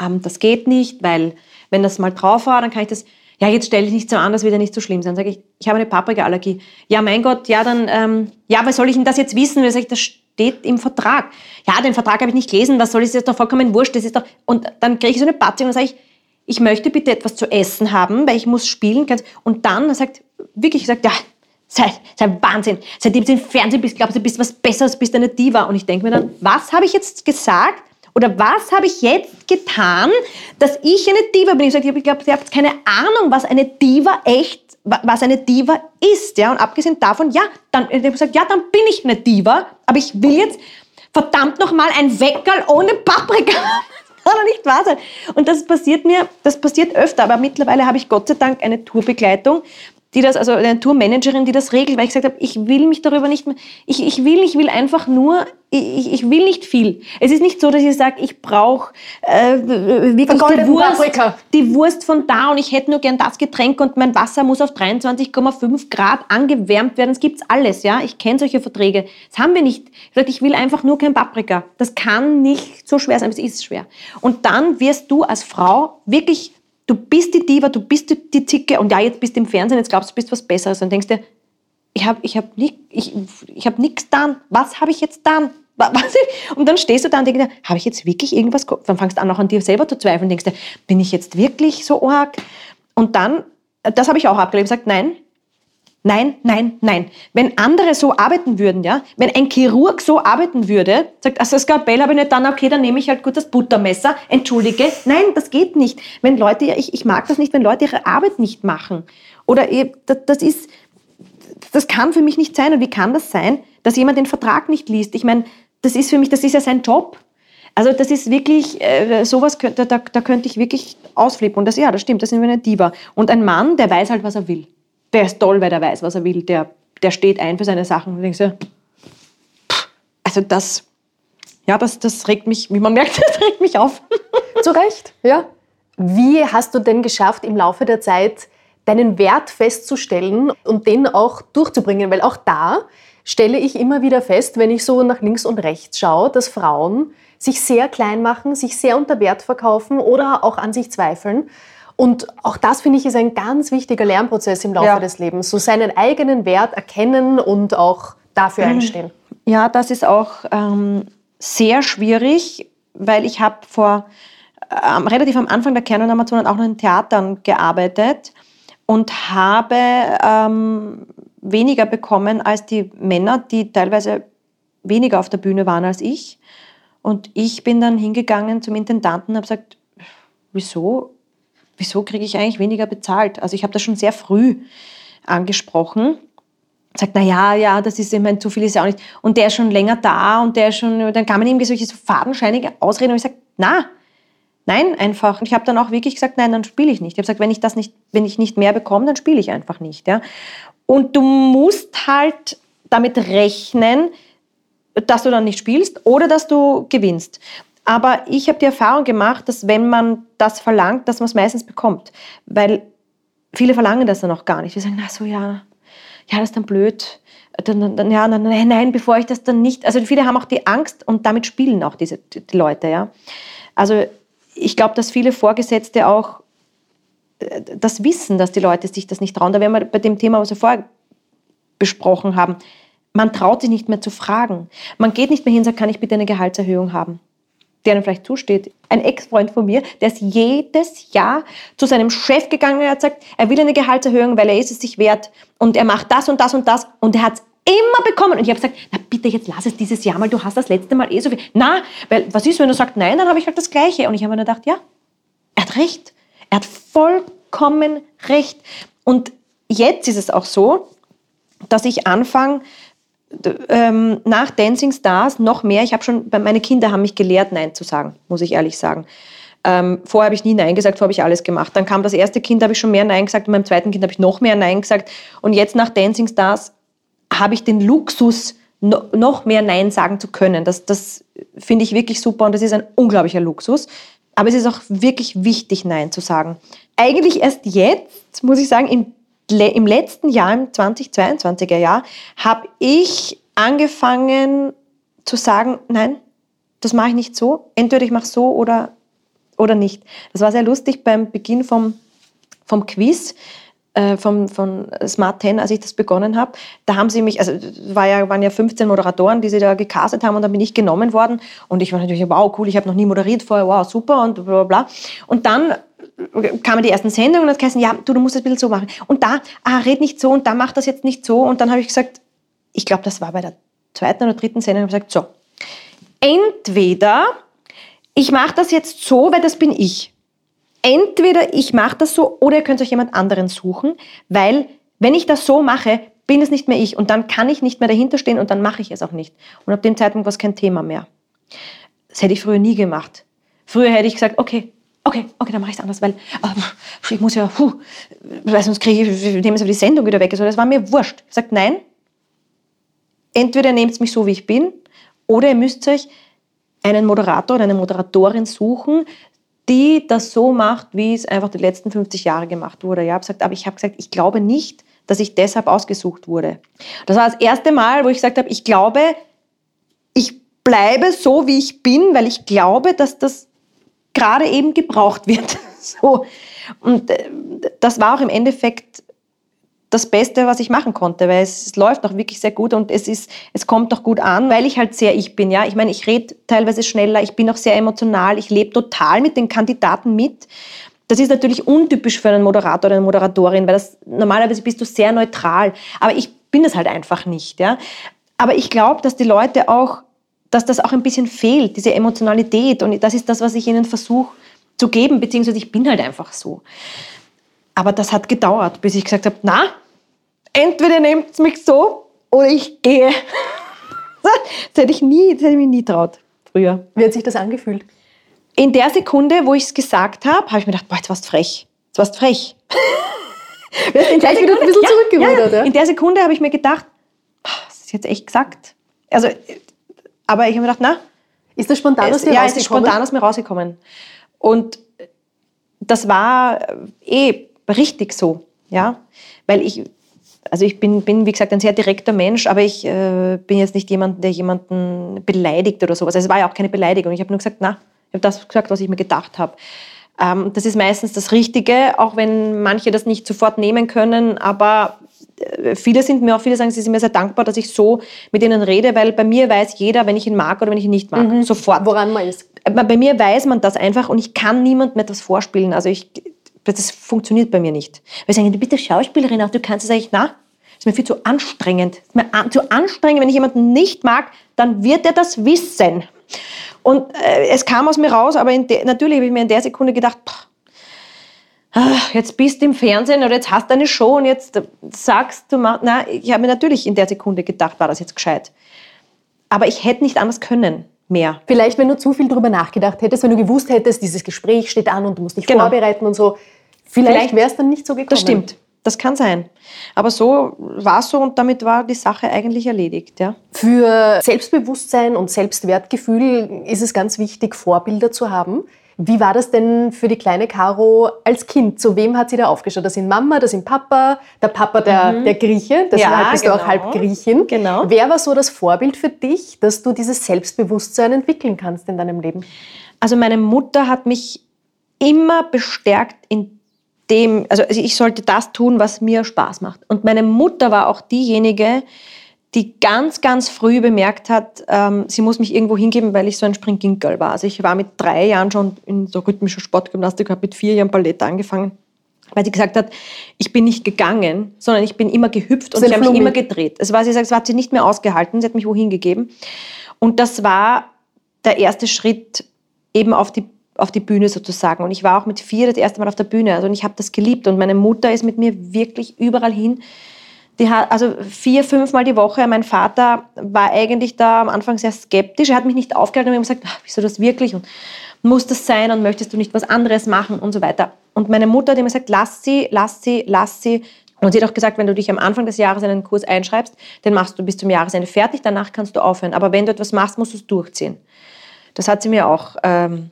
ähm, das geht nicht, weil wenn das mal drauf war, dann kann ich das, ja, jetzt stelle ich nicht so an, das wird ja nicht so schlimm sein. Dann sage ich, ich habe eine Paprika-Allergie. Ja, mein Gott, ja, dann, ähm, ja, was soll ich denn das jetzt wissen? Weil ich, das steht im Vertrag. Ja, den Vertrag habe ich nicht gelesen, was soll ich, ist doch vollkommen wurscht, das ist doch, und dann kriege ich so eine Patze und dann sage ich, ich möchte bitte etwas zu essen haben, weil ich muss spielen. Und dann sagt, wirklich sagt, ja, sei, sei Wahnsinn. Seitdem du im Fernsehen bist, glaubst du, bist was Besseres, bist eine Diva. Und ich denke mir dann, was habe ich jetzt gesagt? Oder was habe ich jetzt getan, dass ich eine Diva bin? Ich sage, ich glaube, ihr habt keine Ahnung, was eine Diva echt, was eine Diva ist. Ja? Und abgesehen davon, ja, dann, ich gesagt, ja, dann bin ich eine Diva, aber ich will jetzt verdammt nochmal ein Weckerl ohne Paprika. Kann doch nicht wahr sein. Und das passiert mir, das passiert öfter, aber mittlerweile habe ich Gott sei Dank eine Tourbegleitung, die das, also eine Tourmanagerin, die das regelt, weil ich gesagt habe, ich will mich darüber nicht mehr, ich, ich will, ich will einfach nur, ich, ich will nicht viel. Es ist nicht so, dass ich sage, ich brauche äh, wirklich die Wurst, die Wurst von da und ich hätte nur gern das Getränk und mein Wasser muss auf 23,5 Grad angewärmt werden. Das gibt's alles, ja. Ich kenne solche Verträge. Das haben wir nicht. Ich, sag, ich will einfach nur kein Paprika. Das kann nicht so schwer sein, es ist schwer. Und dann wirst du als Frau wirklich du bist die Diva, du bist die, die Zicke und ja, jetzt bist du im Fernsehen, jetzt glaubst du, du bist was Besseres. Und denkst dir, ich habe ich hab ich, ich hab nichts getan. Was habe ich jetzt getan? Und dann stehst du da und denkst dir, habe ich jetzt wirklich irgendwas Dann fangst du an, auch an dir selber zu zweifeln. Denkst dir, bin ich jetzt wirklich so arg? Und dann, das habe ich auch abgelehnt, gesagt, nein, Nein, nein, nein. Wenn andere so arbeiten würden, ja, wenn ein Chirurg so arbeiten würde, sagt, also Skalpell habe ich nicht dann, okay, dann nehme ich halt gut das Buttermesser, entschuldige. Nein, das geht nicht. Wenn Leute, ich, ich mag das nicht, wenn Leute ihre Arbeit nicht machen. Oder das, das ist, das kann für mich nicht sein. Und wie kann das sein, dass jemand den Vertrag nicht liest? Ich meine, das ist für mich, das ist ja sein Job. Also das ist wirklich, äh, sowas, könnte, da, da könnte ich wirklich ausflippen. Und das, ja, das stimmt, das sind wir eine Diva. Und ein Mann, der weiß halt, was er will der ist toll, weil der weiß, was er will, der, der steht ein für seine Sachen. Und denkst du, also das, ja, das, das regt mich, wie man merkt, das regt mich auf. Zu Recht, ja. Wie hast du denn geschafft, im Laufe der Zeit deinen Wert festzustellen und den auch durchzubringen? Weil auch da stelle ich immer wieder fest, wenn ich so nach links und rechts schaue, dass Frauen sich sehr klein machen, sich sehr unter Wert verkaufen oder auch an sich zweifeln. Und auch das, finde ich, ist ein ganz wichtiger Lernprozess im Laufe ja. des Lebens. So seinen eigenen Wert erkennen und auch dafür mhm. einstehen. Ja, das ist auch ähm, sehr schwierig, weil ich habe vor ähm, relativ am Anfang der Kern- und Amazonen auch noch in Theatern gearbeitet und habe ähm, weniger bekommen als die Männer, die teilweise weniger auf der Bühne waren als ich. Und ich bin dann hingegangen zum Intendanten und habe gesagt, wieso wieso kriege ich eigentlich weniger bezahlt? Also ich habe das schon sehr früh angesprochen. Sagt, na ja, ja, das ist, ich meine, zu viel ist ja auch nicht. Und der ist schon länger da und der ist schon, dann kann man ihm solche so fadenscheinige Ausreden und ich sage, na, nein, einfach. Und ich habe dann auch wirklich gesagt, nein, dann spiele ich nicht. Ich habe gesagt, wenn ich das nicht, wenn ich nicht mehr bekomme, dann spiele ich einfach nicht. Ja? Und du musst halt damit rechnen, dass du dann nicht spielst oder dass du gewinnst. Aber ich habe die Erfahrung gemacht, dass wenn man das verlangt, dass man es meistens bekommt. Weil viele verlangen das dann auch gar nicht. Wir sagen, na so, ja, ja, das ist dann blöd. Dann, dann, ja, dann, nein, nein, bevor ich das dann nicht. Also viele haben auch die Angst und damit spielen auch diese die Leute, ja. Also ich glaube, dass viele Vorgesetzte auch äh, das wissen, dass die Leute sich das nicht trauen. Da werden wir bei dem Thema, was wir vorher besprochen haben. Man traut sich nicht mehr zu fragen. Man geht nicht mehr hin und sagt, kann ich bitte eine Gehaltserhöhung haben? Der einem vielleicht zusteht. Ein Ex-Freund von mir, der ist jedes Jahr zu seinem Chef gegangen und hat gesagt, er will eine Gehaltserhöhung, weil er ist es sich wert und er macht das und das und das und er hat es immer bekommen. Und ich habe gesagt, na bitte, jetzt lass es dieses Jahr mal, du hast das letzte Mal eh so viel. Na, weil was ist, wenn er sagt nein, dann habe ich halt das Gleiche. Und ich habe mir gedacht, ja, er hat recht. Er hat vollkommen recht. Und jetzt ist es auch so, dass ich anfange, ähm, nach Dancing Stars noch mehr. Ich habe schon, meine Kinder haben mich gelehrt, Nein zu sagen, muss ich ehrlich sagen. Ähm, vorher habe ich nie Nein gesagt, vorher habe ich alles gemacht. Dann kam das erste Kind, habe ich schon mehr Nein gesagt und beim zweiten Kind habe ich noch mehr Nein gesagt. Und jetzt nach Dancing Stars habe ich den Luxus, no, noch mehr Nein sagen zu können. Das, das finde ich wirklich super und das ist ein unglaublicher Luxus. Aber es ist auch wirklich wichtig, Nein zu sagen. Eigentlich erst jetzt, muss ich sagen, im im letzten Jahr, im 2022er Jahr, habe ich angefangen zu sagen, nein, das mache ich nicht so. Entweder ich mache so oder, oder nicht. Das war sehr lustig beim Beginn vom, vom Quiz. Äh, vom, von Smart 10, als ich das begonnen habe, da haben sie mich, also war ja, waren ja 15 Moderatoren, die sie da gecastet haben und dann bin ich genommen worden und ich war natürlich, wow, cool, ich habe noch nie moderiert vorher, wow, super und bla bla bla. Und dann kamen die ersten Sendungen und hat geheißen, ja, du, du musst das ein bisschen so machen. Und da, ah, red nicht so und da mach das jetzt nicht so. Und dann habe ich gesagt, ich glaube, das war bei der zweiten oder dritten Sendung, habe gesagt, so, entweder ich mache das jetzt so, weil das bin ich. Entweder ich mache das so oder ihr könnt euch jemand anderen suchen, weil wenn ich das so mache, bin es nicht mehr ich und dann kann ich nicht mehr dahinter stehen und dann mache ich es auch nicht. Und ab dem Zeitpunkt war es kein Thema mehr. Das hätte ich früher nie gemacht. Früher hätte ich gesagt, okay, okay, okay, dann mache ich es anders, weil äh, ich muss ja, puh, weil sonst kriege ich, nehmen sie die Sendung wieder weg. Also das war mir wurscht. Ich gesagt, nein, entweder nehmt mich so, wie ich bin, oder ihr müsst euch einen Moderator oder eine Moderatorin suchen, die das so macht, wie es einfach die letzten 50 Jahre gemacht wurde. Ja, gesagt, aber ich habe gesagt, ich glaube nicht, dass ich deshalb ausgesucht wurde. Das war das erste Mal, wo ich gesagt habe, ich glaube, ich bleibe so, wie ich bin, weil ich glaube, dass das gerade eben gebraucht wird. so. Und äh, das war auch im Endeffekt das Beste, was ich machen konnte, weil es, es, läuft auch wirklich sehr gut und es, ist, es kommt auch gut an, weil ich halt sehr ich bin. Ja? Ich meine, ich rede teilweise schneller, ich bin auch sehr emotional, ich lebe total mit den Kandidaten mit. Das ist natürlich untypisch für einen Moderator oder eine Moderatorin, weil das, normalerweise bist du sehr neutral. Aber ich bin es halt einfach nicht. Ja? Aber ich glaube, dass die Leute auch, dass das auch ein bisschen fehlt, diese Emotionalität. Und das ist das, was ich ihnen versuche zu geben, beziehungsweise ich bin halt einfach so. Aber das hat gedauert, bis ich gesagt habe, na, entweder nehmt es mich so oder ich gehe. das hätte ich nie, das hätte ich mir nie traut früher. Wie hat sich das angefühlt? In der Sekunde, wo ich es gesagt habe, habe ich mir gedacht, boah, jetzt warst du frech. Jetzt warst du frech. in gleich wieder ein bisschen ja, zurückgerudert. Ja, in der Sekunde habe ich mir gedacht, das ist jetzt echt gesagt. Also, aber ich habe mir gedacht, na. Ist das spontan aus dir ja, rausgekommen? Ja, es ist spontan aus mir rausgekommen. Und das war eh richtig so, ja, weil ich, also ich bin, bin wie gesagt ein sehr direkter Mensch, aber ich äh, bin jetzt nicht jemand, der jemanden beleidigt oder sowas. Also es war ja auch keine Beleidigung. Ich habe nur gesagt, na, ich habe das gesagt, was ich mir gedacht habe. Ähm, das ist meistens das Richtige, auch wenn manche das nicht sofort nehmen können, aber äh, viele sind mir auch, viele sagen, sie sind mir sehr dankbar, dass ich so mit ihnen rede, weil bei mir weiß jeder, wenn ich ihn mag oder wenn ich ihn nicht mag, mhm. sofort. Woran man ist. Äh, bei mir weiß man das einfach und ich kann niemandem etwas vorspielen. Also ich, das funktioniert bei mir nicht. Weil sie sagen, du bist eine Schauspielerin, auch du kannst es eigentlich, na, das ist mir viel zu anstrengend. ist mir zu anstrengend, wenn ich jemanden nicht mag, dann wird er das wissen. Und äh, es kam aus mir raus, aber natürlich habe ich mir in der Sekunde gedacht, pff, jetzt bist du im Fernsehen oder jetzt hast du eine Show und jetzt sagst du, na, ich habe mir natürlich in der Sekunde gedacht, war das jetzt gescheit. Aber ich hätte nicht anders können mehr. Vielleicht, wenn du zu viel darüber nachgedacht hättest, wenn du gewusst hättest, dieses Gespräch steht an und du musst dich genau. vorbereiten und so, vielleicht, vielleicht wäre es dann nicht so gekommen. Das stimmt. Das kann sein. Aber so war es so und damit war die Sache eigentlich erledigt. Ja. Für Selbstbewusstsein und Selbstwertgefühl ist es ganz wichtig, Vorbilder zu haben. Wie war das denn für die kleine Caro als Kind? Zu wem hat sie da aufgeschaut? Das sind Mama, das sind Papa, der Papa der, mhm. der Grieche, deshalb ja, bist genau. du auch halb Griechin. Genau. Wer war so das Vorbild für dich, dass du dieses Selbstbewusstsein entwickeln kannst in deinem Leben? Also meine Mutter hat mich immer bestärkt in dem, also ich sollte das tun, was mir Spaß macht. Und meine Mutter war auch diejenige, die ganz, ganz früh bemerkt hat, ähm, sie muss mich irgendwo hingeben, weil ich so ein Springginkel war. Also ich war mit drei Jahren schon in so rhythmischer Sportgymnastik, habe mit vier Jahren Ballett angefangen, weil sie gesagt hat, ich bin nicht gegangen, sondern ich bin immer gehüpft und ich habe mich immer gedreht. Es war, sie sagt, es hat sie nicht mehr ausgehalten, sie hat mich wohin gegeben. Und das war der erste Schritt eben auf die auf die Bühne sozusagen. Und ich war auch mit vier das erste Mal auf der Bühne. Also und ich habe das geliebt. Und meine Mutter ist mit mir wirklich überall hin die hat, also vier, fünfmal die Woche. Mein Vater war eigentlich da am Anfang sehr skeptisch. Er hat mich nicht aufgehalten und gesagt, ach, wieso das wirklich und muss das sein und möchtest du nicht was anderes machen und so weiter. Und meine Mutter hat immer gesagt, lass sie, lass sie, lass sie. Und sie hat auch gesagt, wenn du dich am Anfang des Jahres in einen Kurs einschreibst, den machst du bis zum Jahresende fertig, danach kannst du aufhören. Aber wenn du etwas machst, musst du es durchziehen. Das hat sie mir auch ähm,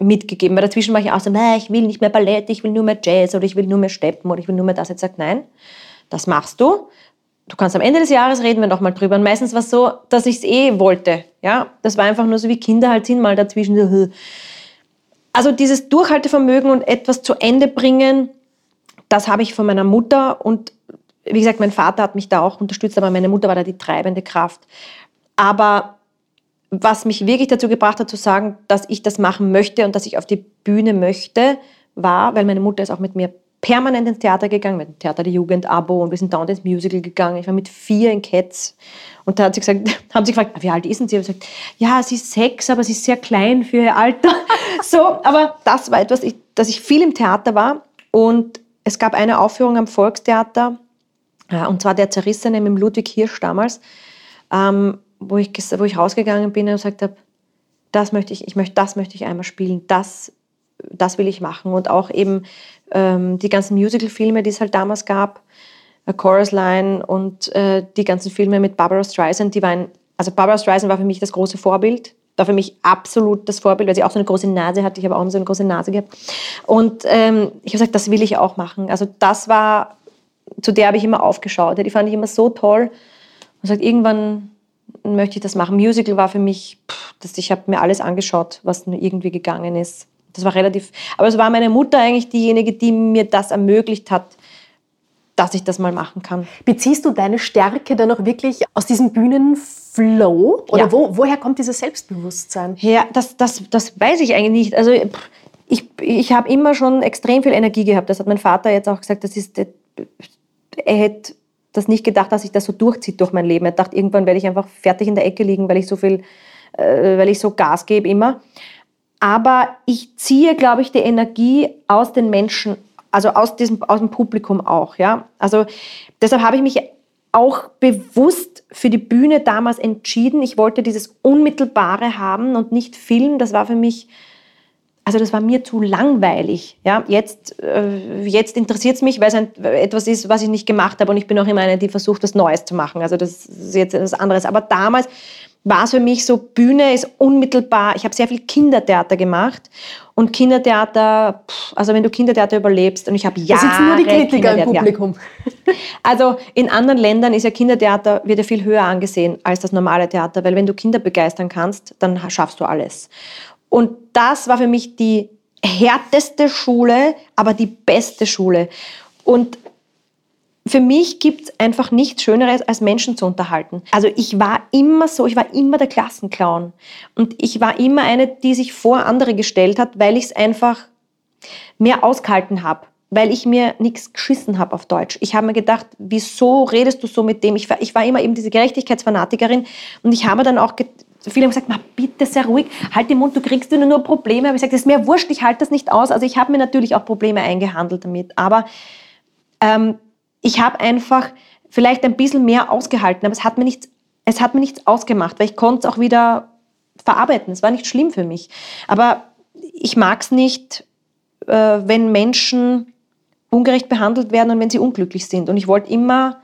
mitgegeben. Weil dazwischen war ich auch so, ich will nicht mehr Ballett, ich will nur mehr Jazz oder ich will nur mehr Steppen oder ich will nur mehr das. Jetzt sagt, nein, das machst du. Du kannst am Ende des Jahres reden wir nochmal drüber. Und meistens war es so, dass ich es eh wollte. Ja, das war einfach nur so wie Kinder halt sind, mal dazwischen. Also dieses Durchhaltevermögen und etwas zu Ende bringen, das habe ich von meiner Mutter und wie gesagt, mein Vater hat mich da auch unterstützt, aber meine Mutter war da die treibende Kraft. Aber was mich wirklich dazu gebracht hat zu sagen, dass ich das machen möchte und dass ich auf die Bühne möchte, war, weil meine Mutter ist auch mit mir permanent ins Theater gegangen, mit dem Theater der Jugend, Abo und wir sind dauernd ins Musical gegangen. Ich war mit vier in Cats und da hat sie gesagt, haben sie gefragt, wie alt ist denn sie? Ich habe gesagt, ja, sie ist sechs, aber sie ist sehr klein für ihr Alter. so, aber das war etwas, ich, dass ich viel im Theater war und es gab eine Aufführung am Volkstheater und zwar der Zerrissene mit Ludwig Hirsch damals, ähm, wo, ich, wo ich rausgegangen bin und gesagt habe, das möchte ich, ich möchte, das möchte ich einmal spielen, das, das will ich machen und auch eben ähm, die ganzen Musical-Filme, die es halt damals gab, A Chorus Line und äh, die ganzen Filme mit Barbara Streisand, die waren, also Barbara Streisand war für mich das große Vorbild, war für mich absolut das Vorbild, weil sie auch so eine große Nase hatte. Ich habe auch so eine große Nase gehabt. Und ähm, ich habe gesagt, das will ich auch machen. Also das war, zu der habe ich immer aufgeschaut. Die fand ich immer so toll. Und sagt, irgendwann möchte ich das machen. Musical war für mich, pff, das, ich habe mir alles angeschaut, was irgendwie gegangen ist. Das war relativ, aber es war meine Mutter eigentlich diejenige, die mir das ermöglicht hat, dass ich das mal machen kann. Beziehst du deine Stärke dann auch wirklich aus diesem Bühnenflow? Oder ja. wo, woher kommt dieses Selbstbewusstsein? Ja, das, das, das weiß ich eigentlich nicht. Also ich, ich habe immer schon extrem viel Energie gehabt. Das hat mein Vater jetzt auch gesagt. Das ist, er hätte das nicht gedacht, dass ich das so durchzieht durch mein Leben. Er dachte, irgendwann werde ich einfach fertig in der Ecke liegen, weil ich so viel, äh, weil ich so Gas gebe immer aber ich ziehe, glaube ich, die Energie aus den Menschen, also aus, diesem, aus dem Publikum auch. Ja? Also deshalb habe ich mich auch bewusst für die Bühne damals entschieden. Ich wollte dieses Unmittelbare haben und nicht Film. Das war für mich, also das war mir zu langweilig. Ja? Jetzt, äh, jetzt interessiert es mich, weil es etwas ist, was ich nicht gemacht habe und ich bin auch immer eine, die versucht, was Neues zu machen. Also das ist jetzt etwas anderes. Aber damals war es für mich so, Bühne ist unmittelbar. Ich habe sehr viel Kindertheater gemacht. Und Kindertheater, also wenn du Kindertheater überlebst, und ich habe Jahre... Da sitzen nur die Kritiker im Publikum. Also in anderen Ländern ist ja Kindertheater, wird ja viel höher angesehen als das normale Theater, weil wenn du Kinder begeistern kannst, dann schaffst du alles. Und das war für mich die härteste Schule, aber die beste Schule. Und für mich gibt es einfach nichts Schöneres, als Menschen zu unterhalten. Also ich war immer so, ich war immer der Klassenclown. Und ich war immer eine, die sich vor andere gestellt hat, weil ich es einfach mehr ausgehalten habe. Weil ich mir nichts geschissen habe auf Deutsch. Ich habe mir gedacht, wieso redest du so mit dem? Ich war, ich war immer eben diese Gerechtigkeitsfanatikerin und ich habe dann auch viele haben gesagt, bitte sehr ruhig, halt den Mund, du kriegst nur, nur Probleme. Aber ich gesagt, das ist mir wurscht, ich halte das nicht aus. Also ich habe mir natürlich auch Probleme eingehandelt damit. Aber ähm, ich habe einfach vielleicht ein bisschen mehr ausgehalten, aber es hat mir nichts, es hat mir nichts ausgemacht, weil ich konnte es auch wieder verarbeiten. Es war nicht schlimm für mich. Aber ich mag es nicht, äh, wenn Menschen ungerecht behandelt werden und wenn sie unglücklich sind. Und ich wollte immer,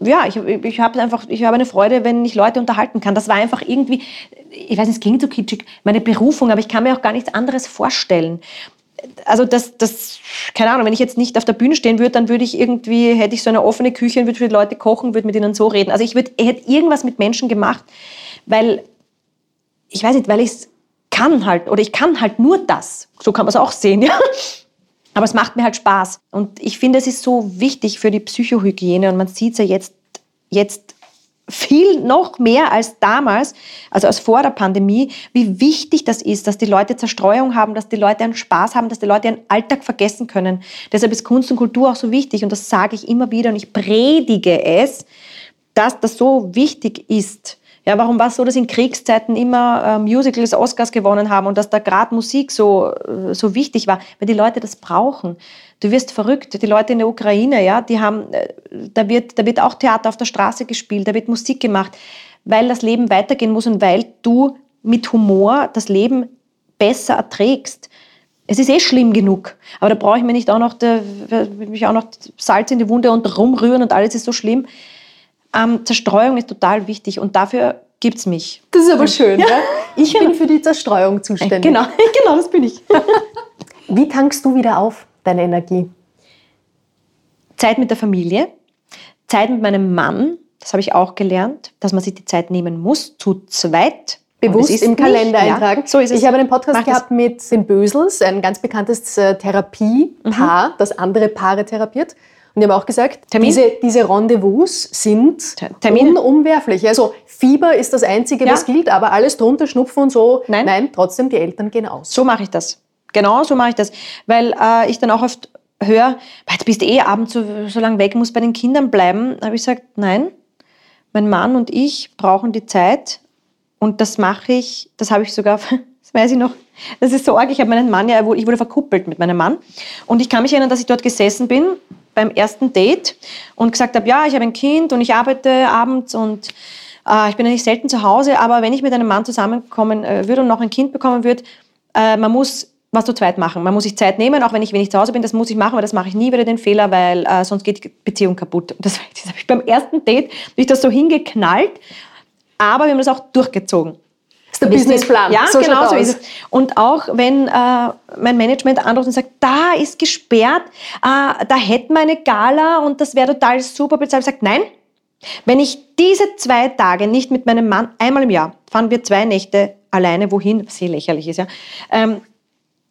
ja, ich, ich habe einfach, ich habe eine Freude, wenn ich Leute unterhalten kann. Das war einfach irgendwie, ich weiß nicht, es klingt so kitschig, meine Berufung, aber ich kann mir auch gar nichts anderes vorstellen also das, das, keine Ahnung, wenn ich jetzt nicht auf der Bühne stehen würde, dann würde ich irgendwie, hätte ich so eine offene Küche und würde für die Leute kochen, würde mit ihnen so reden. Also ich, würde, hätte irgendwas mit Menschen gemacht, weil, ich weiß nicht, weil ich es kann halt, oder ich kann halt nur das. So kann man es auch sehen, ja. Aber es macht mir halt Spaß. Und ich finde, es ist so wichtig für die Psychohygiene und man sieht es ja jetzt, jetzt viel noch mehr als damals, also als vor der Pandemie, wie wichtig das ist, dass die Leute Zerstreuung haben, dass die Leute einen Spaß haben, dass die Leute ihren Alltag vergessen können. Deshalb ist Kunst und Kultur auch so wichtig und das sage ich immer wieder und ich predige es, dass das so wichtig ist. Ja, warum war es so, dass in Kriegszeiten immer äh, Musicals Oscars gewonnen haben und dass da gerade Musik so, äh, so wichtig war? Weil die Leute das brauchen. Du wirst verrückt. Die Leute in der Ukraine, ja, die haben, äh, da wird, da wird auch Theater auf der Straße gespielt, da wird Musik gemacht, weil das Leben weitergehen muss und weil du mit Humor das Leben besser erträgst. Es ist eh schlimm genug, aber da brauche ich mir nicht auch noch, der, mich auch noch Salz in die Wunde und rumrühren und alles ist so schlimm. Ähm, Zerstreuung ist total wichtig und dafür gibt es mich. Das ist aber schön. Ja. Ich bin für die Zerstreuung zuständig. Genau, genau das bin ich. Wie tankst du wieder auf? Deine Energie? Zeit mit der Familie, Zeit mit meinem Mann, das habe ich auch gelernt, dass man sich die Zeit nehmen muss, zu zweit. Bewusst im Kalender nicht, eintragen. Ja, so ist es. Ich habe einen Podcast Mach gehabt das. mit den Bösels, ein ganz bekanntes äh, Therapiepaar, mhm. das andere Paare therapiert. Und die haben auch gesagt, diese, diese Rendezvous sind Termine. unumwerflich. Also Fieber ist das Einzige, ja. was gilt, aber alles drunter, Schnupfen und so, nein. nein, trotzdem, die Eltern gehen aus. So mache ich das. Genau so mache ich das. Weil äh, ich dann auch oft höre, jetzt bist du eh abends so, so lange weg, musst bei den Kindern bleiben. Da habe ich gesagt, nein, mein Mann und ich brauchen die Zeit und das mache ich, das habe ich sogar, das weiß ich noch, das ist so arg, ich habe meinen Mann ja, ich wurde verkuppelt mit meinem Mann und ich kann mich erinnern, dass ich dort gesessen bin beim ersten Date und gesagt habe, ja, ich habe ein Kind und ich arbeite abends und äh, ich bin ja nicht selten zu Hause, aber wenn ich mit einem Mann zusammenkommen äh, würde und noch ein Kind bekommen würde, äh, man muss was zu zweit machen. Man muss sich Zeit nehmen, auch wenn ich wenig zu Hause bin, das muss ich machen, aber das mache ich nie wieder den Fehler, weil äh, sonst geht die Beziehung kaputt. Das, das habe ich beim ersten Date, ich das so hingeknallt, aber wir haben das auch durchgezogen. Das ist der Businessplan. Ja, so genau so ist es. Und auch wenn äh, mein Management anruft und sagt, da ist gesperrt, äh, da hätten wir eine Gala und das wäre total super bezahlt, sagt, nein, wenn ich diese zwei Tage nicht mit meinem Mann, einmal im Jahr, fahren wir zwei Nächte alleine wohin, was sehr lächerlich ist, ja, ähm,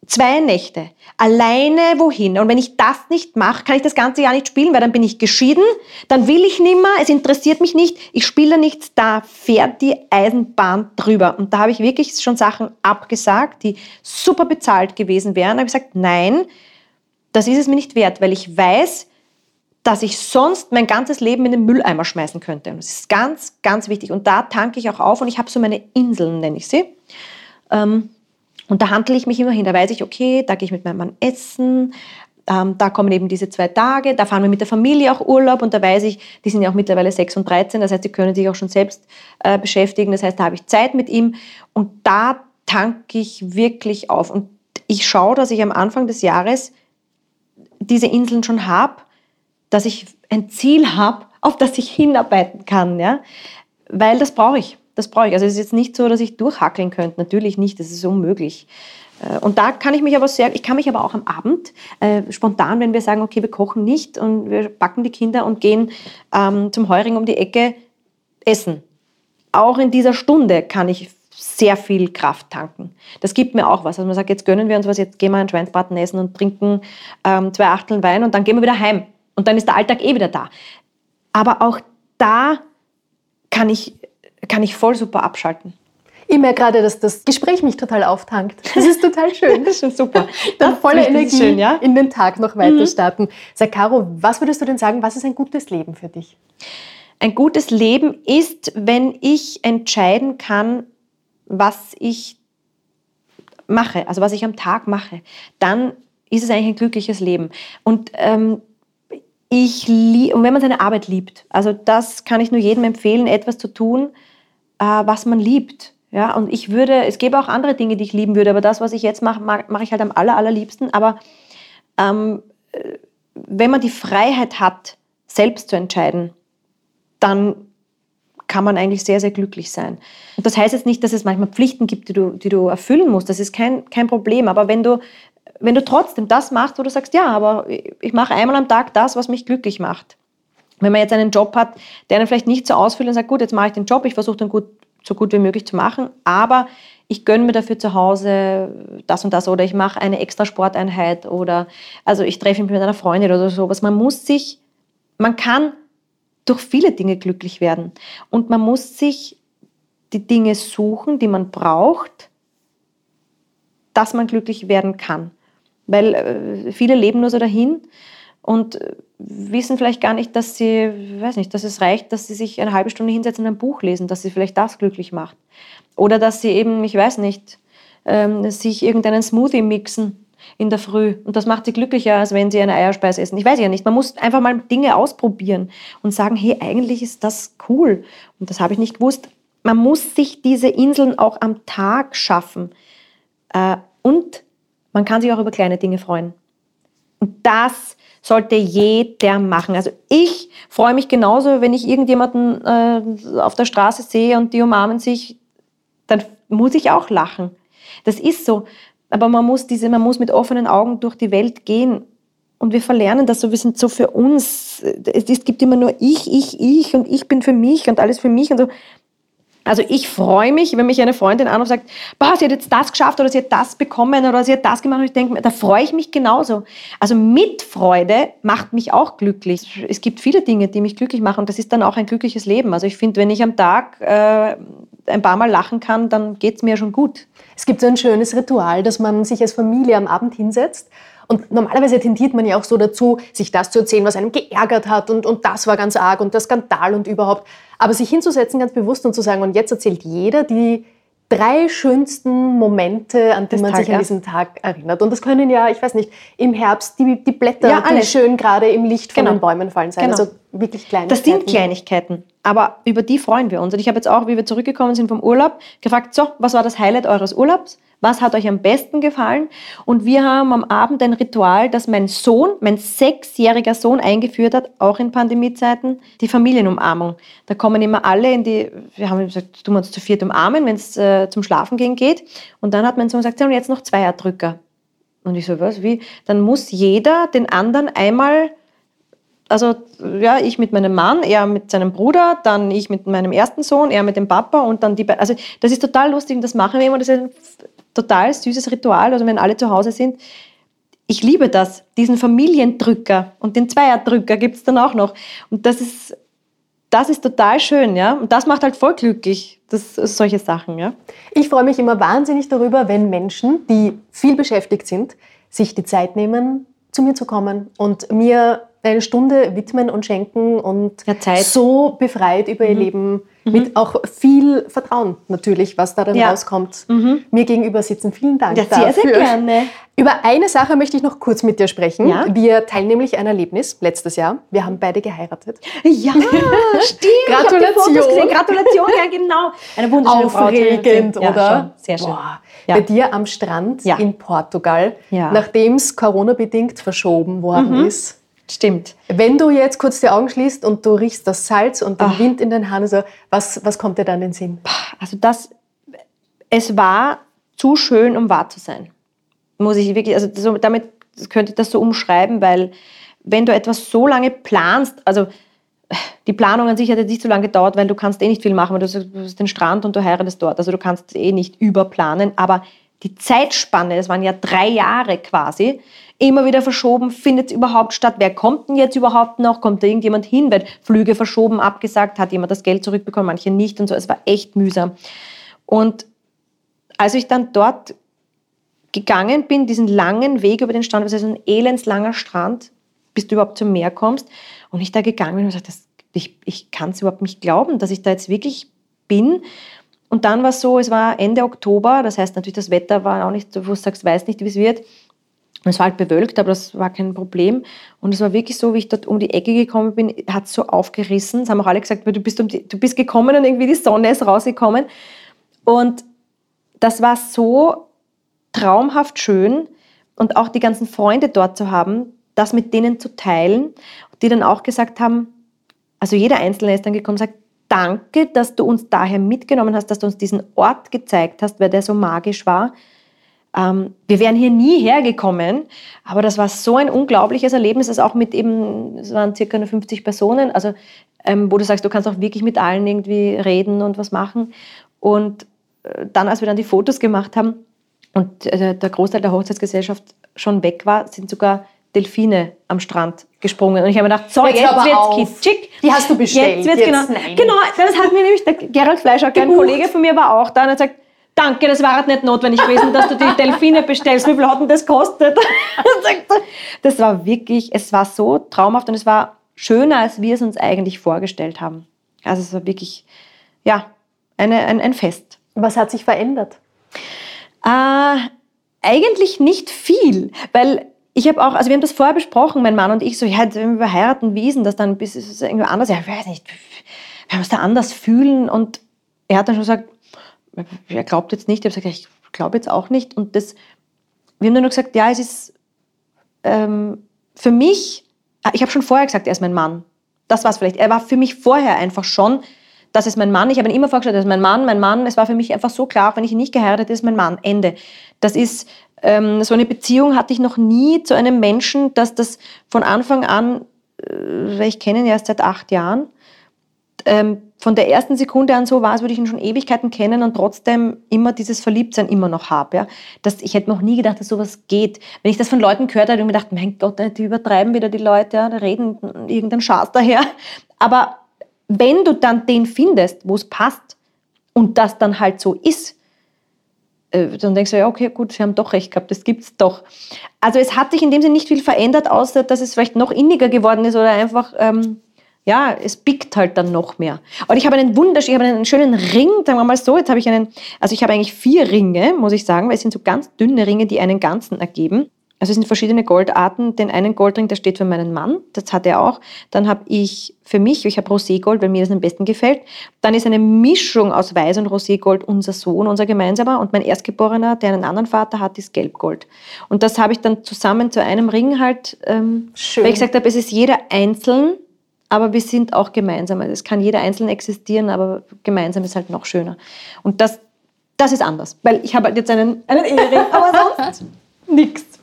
Zwei Nächte. Alleine wohin? Und wenn ich das nicht mache, kann ich das ganze Jahr nicht spielen, weil dann bin ich geschieden, dann will ich nimmer, es interessiert mich nicht, ich spiele nichts, da fährt die Eisenbahn drüber. Und da habe ich wirklich schon Sachen abgesagt, die super bezahlt gewesen wären. Da habe ich gesagt, nein, das ist es mir nicht wert, weil ich weiß, dass ich sonst mein ganzes Leben in den Mülleimer schmeißen könnte. Und das ist ganz, ganz wichtig. Und da tanke ich auch auf und ich habe so meine Inseln, nenne ich sie. Ähm, und da handle ich mich immer hin. Da weiß ich, okay, da gehe ich mit meinem Mann essen. Ähm, da kommen eben diese zwei Tage. Da fahren wir mit der Familie auch Urlaub. Und da weiß ich, die sind ja auch mittlerweile 6 und 13. Das heißt, die können sich auch schon selbst äh, beschäftigen. Das heißt, da habe ich Zeit mit ihm. Und da tanke ich wirklich auf. Und ich schaue, dass ich am Anfang des Jahres diese Inseln schon habe, dass ich ein Ziel habe, auf das ich hinarbeiten kann. Ja? Weil das brauche ich das brauche ich. Also es ist jetzt nicht so, dass ich durchhackeln könnte. Natürlich nicht, das ist unmöglich. Äh, und da kann ich mich aber sehr, ich kann mich aber auch am Abend äh, spontan, wenn wir sagen, okay, wir kochen nicht und wir backen die Kinder und gehen ähm, zum Heuring um die Ecke essen. Auch in dieser Stunde kann ich sehr viel Kraft tanken. Das gibt mir auch was. Also man sagt, jetzt gönnen wir uns was, jetzt gehen wir einen Schweinsbraten essen und trinken ähm, zwei Achteln Wein und dann gehen wir wieder heim. Und dann ist der Alltag eh wieder da. Aber auch da kann ich kann ich voll super abschalten. Ich merke gerade, dass das Gespräch mich total auftankt. Das ist total schön. das ist schon super. Dann voller Energie schön, ja? in den Tag noch weiter mhm. starten. Sag, Caro, was würdest du denn sagen, was ist ein gutes Leben für dich? Ein gutes Leben ist, wenn ich entscheiden kann, was ich mache, also was ich am Tag mache, dann ist es eigentlich ein glückliches Leben. Und ähm, ich und wenn man seine Arbeit liebt, also das kann ich nur jedem empfehlen, etwas zu tun, was man liebt. Ja, und ich würde, es gäbe auch andere Dinge, die ich lieben würde, aber das, was ich jetzt mache, mache ich halt am aller, allerliebsten. Aber ähm, äh, wenn man die Freiheit hat, selbst zu entscheiden, dann kann man eigentlich sehr, sehr glücklich sein. Und das heißt jetzt nicht, dass es manchmal Pflichten gibt, die du, die du erfüllen musst. Das ist kein, kein Problem. Aber wenn du, wenn du trotzdem das machst, wo du sagst, ja, aber ich mache einmal am Tag das, was mich glücklich macht, wenn man jetzt einen Job hat, der einen vielleicht nicht so ausfüllt und sagt, gut, jetzt mache ich den Job, ich versuche den gut, so gut wie möglich zu machen, aber ich gönne mir dafür zu Hause das und das oder ich mache eine extra Sporteinheit oder also ich treffe mich mit einer Freundin oder sowas. Man muss sich, man kann durch viele Dinge glücklich werden und man muss sich die Dinge suchen, die man braucht, dass man glücklich werden kann. Weil äh, viele leben nur so dahin und wissen vielleicht gar nicht, dass sie, weiß nicht, dass es reicht, dass sie sich eine halbe Stunde hinsetzen und ein Buch lesen, dass sie vielleicht das glücklich macht. Oder dass sie eben, ich weiß nicht, ähm, sich irgendeinen Smoothie mixen in der Früh. Und das macht sie glücklicher, als wenn sie eine Eierspeise essen. Ich weiß ja nicht. Man muss einfach mal Dinge ausprobieren und sagen, hey, eigentlich ist das cool. Und das habe ich nicht gewusst. Man muss sich diese Inseln auch am Tag schaffen. Äh, und man kann sich auch über kleine Dinge freuen. Und das sollte jeder machen. Also ich freue mich genauso, wenn ich irgendjemanden äh, auf der Straße sehe und die umarmen sich, dann muss ich auch lachen. Das ist so. Aber man muss, diese, man muss mit offenen Augen durch die Welt gehen. Und wir verlernen das so, wir sind so für uns. Es, es gibt immer nur ich, ich, ich und ich bin für mich und alles für mich und so. Also ich freue mich, wenn mich eine Freundin an und sagt, boah, sie hat jetzt das geschafft oder sie hat das bekommen oder sie hat das gemacht. Und ich denke, da freue ich mich genauso. Also Mitfreude macht mich auch glücklich. Es gibt viele Dinge, die mich glücklich machen und das ist dann auch ein glückliches Leben. Also ich finde, wenn ich am Tag äh, ein paar Mal lachen kann, dann geht es mir schon gut. Es gibt so ein schönes Ritual, dass man sich als Familie am Abend hinsetzt und normalerweise tendiert man ja auch so dazu, sich das zu erzählen, was einem geärgert hat und, und das war ganz arg und der Skandal und überhaupt. Aber sich hinzusetzen ganz bewusst und zu sagen, und jetzt erzählt jeder die drei schönsten Momente, an die man Tag, sich an diesen Tag erinnert. Und das können ja, ich weiß nicht, im Herbst die, die Blätter, ja, die schön gerade im Licht von genau. den Bäumen fallen sein. Genau. Also wirklich Kleinigkeiten. Das sind Kleinigkeiten, aber über die freuen wir uns. Und ich habe jetzt auch, wie wir zurückgekommen sind vom Urlaub, gefragt, so, was war das Highlight eures Urlaubs? Was hat euch am besten gefallen? Und wir haben am Abend ein Ritual, das mein Sohn, mein sechsjähriger Sohn eingeführt hat, auch in Pandemiezeiten, die Familienumarmung. Da kommen immer alle in die, wir haben gesagt, tun wir uns zu viert umarmen, wenn es äh, zum Schlafen gehen geht. Und dann hat mein Sohn gesagt, und jetzt noch Zweierdrücker. Und ich so, was, wie? Dann muss jeder den anderen einmal also ja, ich mit meinem Mann, er mit seinem Bruder, dann ich mit meinem ersten Sohn, er mit dem Papa und dann die beiden. Also das ist total lustig und das machen wir immer. Das ist total süßes Ritual, also wenn alle zu Hause sind. Ich liebe das, diesen Familiendrücker und den Zweierdrücker gibt es dann auch noch. Und das ist, das ist total schön, ja. Und das macht halt voll glücklich, das, solche Sachen, ja. Ich freue mich immer wahnsinnig darüber, wenn Menschen, die viel beschäftigt sind, sich die Zeit nehmen, zu mir zu kommen und mir eine Stunde widmen und schenken und ja, so befreit über ihr mhm. Leben mhm. mit auch viel Vertrauen natürlich, was da dann ja. rauskommt. Mhm. Mir gegenüber sitzen. Vielen Dank ja, dafür. Sehr, sehr gerne. Über eine Sache möchte ich noch kurz mit dir sprechen. Ja? Wir teilen nämlich ein Erlebnis letztes Jahr. Wir haben beide geheiratet. Ja, stimmt. Gratulation. Gratulation, ja genau. Eine wunderschöne Aufregend, Braut. oder? Sehr schön. Boah. Bei dir am Strand in Portugal, nachdem es Corona-bedingt verschoben worden mhm. ist. Stimmt. Wenn du jetzt kurz die Augen schließt und du riechst das Salz und den Ach. Wind in den Haaren, so, was, was kommt dir dann in den Sinn? Also das, es war zu schön, um wahr zu sein. Muss ich wirklich, also so, damit könnte ich das so umschreiben, weil wenn du etwas so lange planst, also die Planung an sich hat jetzt nicht so lange gedauert, weil du kannst eh nicht viel machen, weil du hast den Strand und du heiratest dort. Also du kannst eh nicht überplanen, aber die Zeitspanne, das waren ja drei Jahre quasi, immer wieder verschoben, findet es überhaupt statt, wer kommt denn jetzt überhaupt noch, kommt da irgendjemand hin, weil Flüge verschoben, abgesagt, hat jemand das Geld zurückbekommen, manche nicht und so, es war echt mühsam. Und als ich dann dort gegangen bin, diesen langen Weg über den Strand, das ist ein elendslanger Strand, bis du überhaupt zum Meer kommst, und ich da gegangen bin und gesagt, das, ich, ich kann es überhaupt nicht glauben, dass ich da jetzt wirklich bin. Und dann war es so, es war Ende Oktober, das heißt natürlich, das Wetter war auch nicht, wo du sagst, weiß nicht, wie es wird. Es war halt bewölkt, aber das war kein Problem. Und es war wirklich so, wie ich dort um die Ecke gekommen bin, hat es so aufgerissen. Es haben auch alle gesagt, du bist, um die, du bist gekommen und irgendwie die Sonne ist rausgekommen. Und das war so traumhaft schön und auch die ganzen Freunde dort zu haben, das mit denen zu teilen, die dann auch gesagt haben, also jeder Einzelne ist dann gekommen und sagt, danke, dass du uns daher mitgenommen hast, dass du uns diesen Ort gezeigt hast, weil der so magisch war. Ähm, wir wären hier nie hergekommen, aber das war so ein unglaubliches Erlebnis, dass auch mit eben, es waren circa 50 Personen, also ähm, wo du sagst, du kannst auch wirklich mit allen irgendwie reden und was machen. Und äh, dann, als wir dann die Fotos gemacht haben und äh, der Großteil der Hochzeitsgesellschaft schon weg war, sind sogar Delfine am Strand gesprungen. Und ich habe mir gedacht, so, jetzt, jetzt wird's kitschig. Die hast du bestellt. Jetzt wird's jetzt genau. Nein. Genau, das hat mir nämlich, der Gerald Fleischer, ein Kollege von mir war auch da und hat gesagt, danke, das war halt nicht notwendig gewesen, dass du die Delfine bestellst. Wie viel hat denn das kostet? das war wirklich, es war so traumhaft und es war schöner, als wir es uns eigentlich vorgestellt haben. Also es war wirklich, ja, eine, ein, ein Fest. Was hat sich verändert? Äh, eigentlich nicht viel, weil ich habe auch, also wir haben das vorher besprochen, mein Mann und ich, so, ja, wenn wir heiraten, wie ist denn das dann? Ist es irgendwie anders? Ja, ich weiß nicht, wir haben uns da anders fühlen und er hat dann schon gesagt, er glaubt jetzt nicht. Ich habe gesagt, ich glaube jetzt auch nicht. Und das, wir haben dann nur gesagt, ja, es ist ähm, für mich, ah, ich habe schon vorher gesagt, er ist mein Mann. Das war es vielleicht. Er war für mich vorher einfach schon, das ist mein Mann. Ich habe ihn immer vorgestellt, das ist mein Mann, mein Mann. Es war für mich einfach so klar, wenn ich ihn nicht geheiratet ist mein Mann. Ende. Das ist, ähm, so eine Beziehung hatte ich noch nie zu einem Menschen, dass das von Anfang an, äh, ich kenne ihn erst seit acht Jahren, ähm, von der ersten Sekunde an so war, als würde ich ihn schon Ewigkeiten kennen und trotzdem immer dieses Verliebtsein immer noch habe. Ja? Ich hätte noch nie gedacht, dass sowas geht. Wenn ich das von Leuten gehört habe, habe ich mir gedacht, mein Gott, die übertreiben wieder die Leute, ja? die reden irgendeinen Schaß daher. Aber wenn du dann den findest, wo es passt und das dann halt so ist, äh, dann denkst du, ja, okay, gut, sie haben doch recht gehabt, das gibt es doch. Also es hat sich in dem Sinne nicht viel verändert, außer dass es vielleicht noch inniger geworden ist oder einfach ähm, ja, es biegt halt dann noch mehr. Und ich habe einen wunderschönen, ich habe einen schönen Ring, sagen wir mal so. Jetzt habe ich einen, also ich habe eigentlich vier Ringe, muss ich sagen, weil es sind so ganz dünne Ringe, die einen ganzen ergeben. Also es sind verschiedene Goldarten. Den einen Goldring, der steht für meinen Mann, das hat er auch. Dann habe ich für mich, ich habe Roségold, weil mir das am besten gefällt. Dann ist eine Mischung aus Weiß und Roségold unser Sohn, unser gemeinsamer. Und mein Erstgeborener, der einen anderen Vater hat, ist Gelbgold. Und das habe ich dann zusammen zu einem Ring halt, ähm, Schön. weil ich gesagt habe, es ist jeder einzeln aber wir sind auch gemeinsam. Also es kann jeder einzeln existieren, aber gemeinsam ist halt noch schöner. Und das, das ist anders, weil ich habe halt jetzt einen, einen Ehering, aber sonst nichts.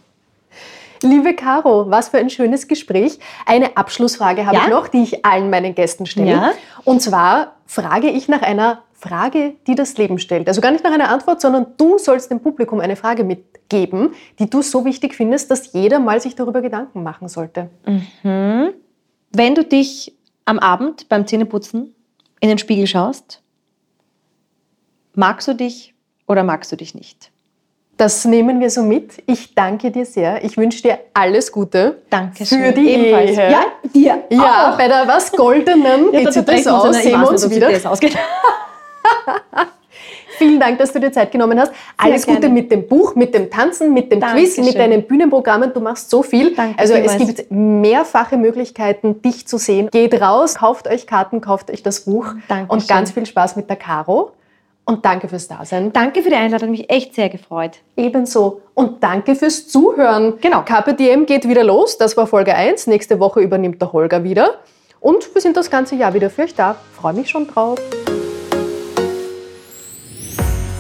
Liebe Caro, was für ein schönes Gespräch. Eine Abschlussfrage habe ja? ich noch, die ich allen meinen Gästen stelle. Ja? Und zwar frage ich nach einer Frage, die das Leben stellt. Also gar nicht nach einer Antwort, sondern du sollst dem Publikum eine Frage mitgeben, die du so wichtig findest, dass jeder mal sich darüber Gedanken machen sollte. Mhm. Wenn du dich am Abend beim Zähneputzen in den Spiegel schaust, magst du dich oder magst du dich nicht? Das nehmen wir so mit. Ich danke dir sehr. Ich wünsche dir alles Gute. Danke Für die Ebenfalls. Ehe. Ja, dir. Ja, auch. bei der was Goldenen ja, geht sich das aus. Sehen wir uns wieder. Vielen Dank, dass du dir Zeit genommen hast. Alles Gute mit dem Buch, mit dem Tanzen, mit dem Dankeschön. Quiz, mit deinen Bühnenprogrammen. Du machst so viel. Danke also es gibt mehrfache Möglichkeiten, dich zu sehen. Geht raus, kauft euch Karten, kauft euch das Buch Dankeschön. und ganz viel Spaß mit der Caro. Und danke fürs Dasein. Danke für die Einladung, mich echt sehr gefreut. Ebenso. Und danke fürs Zuhören. Genau. KPDM geht wieder los. Das war Folge 1. Nächste Woche übernimmt der Holger wieder. Und wir sind das ganze Jahr wieder für euch da. Freue mich schon drauf.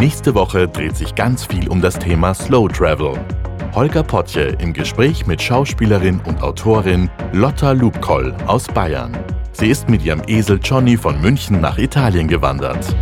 Nächste Woche dreht sich ganz viel um das Thema Slow Travel. Holger Potje im Gespräch mit Schauspielerin und Autorin Lotta Lubkoll aus Bayern. Sie ist mit ihrem Esel Johnny von München nach Italien gewandert.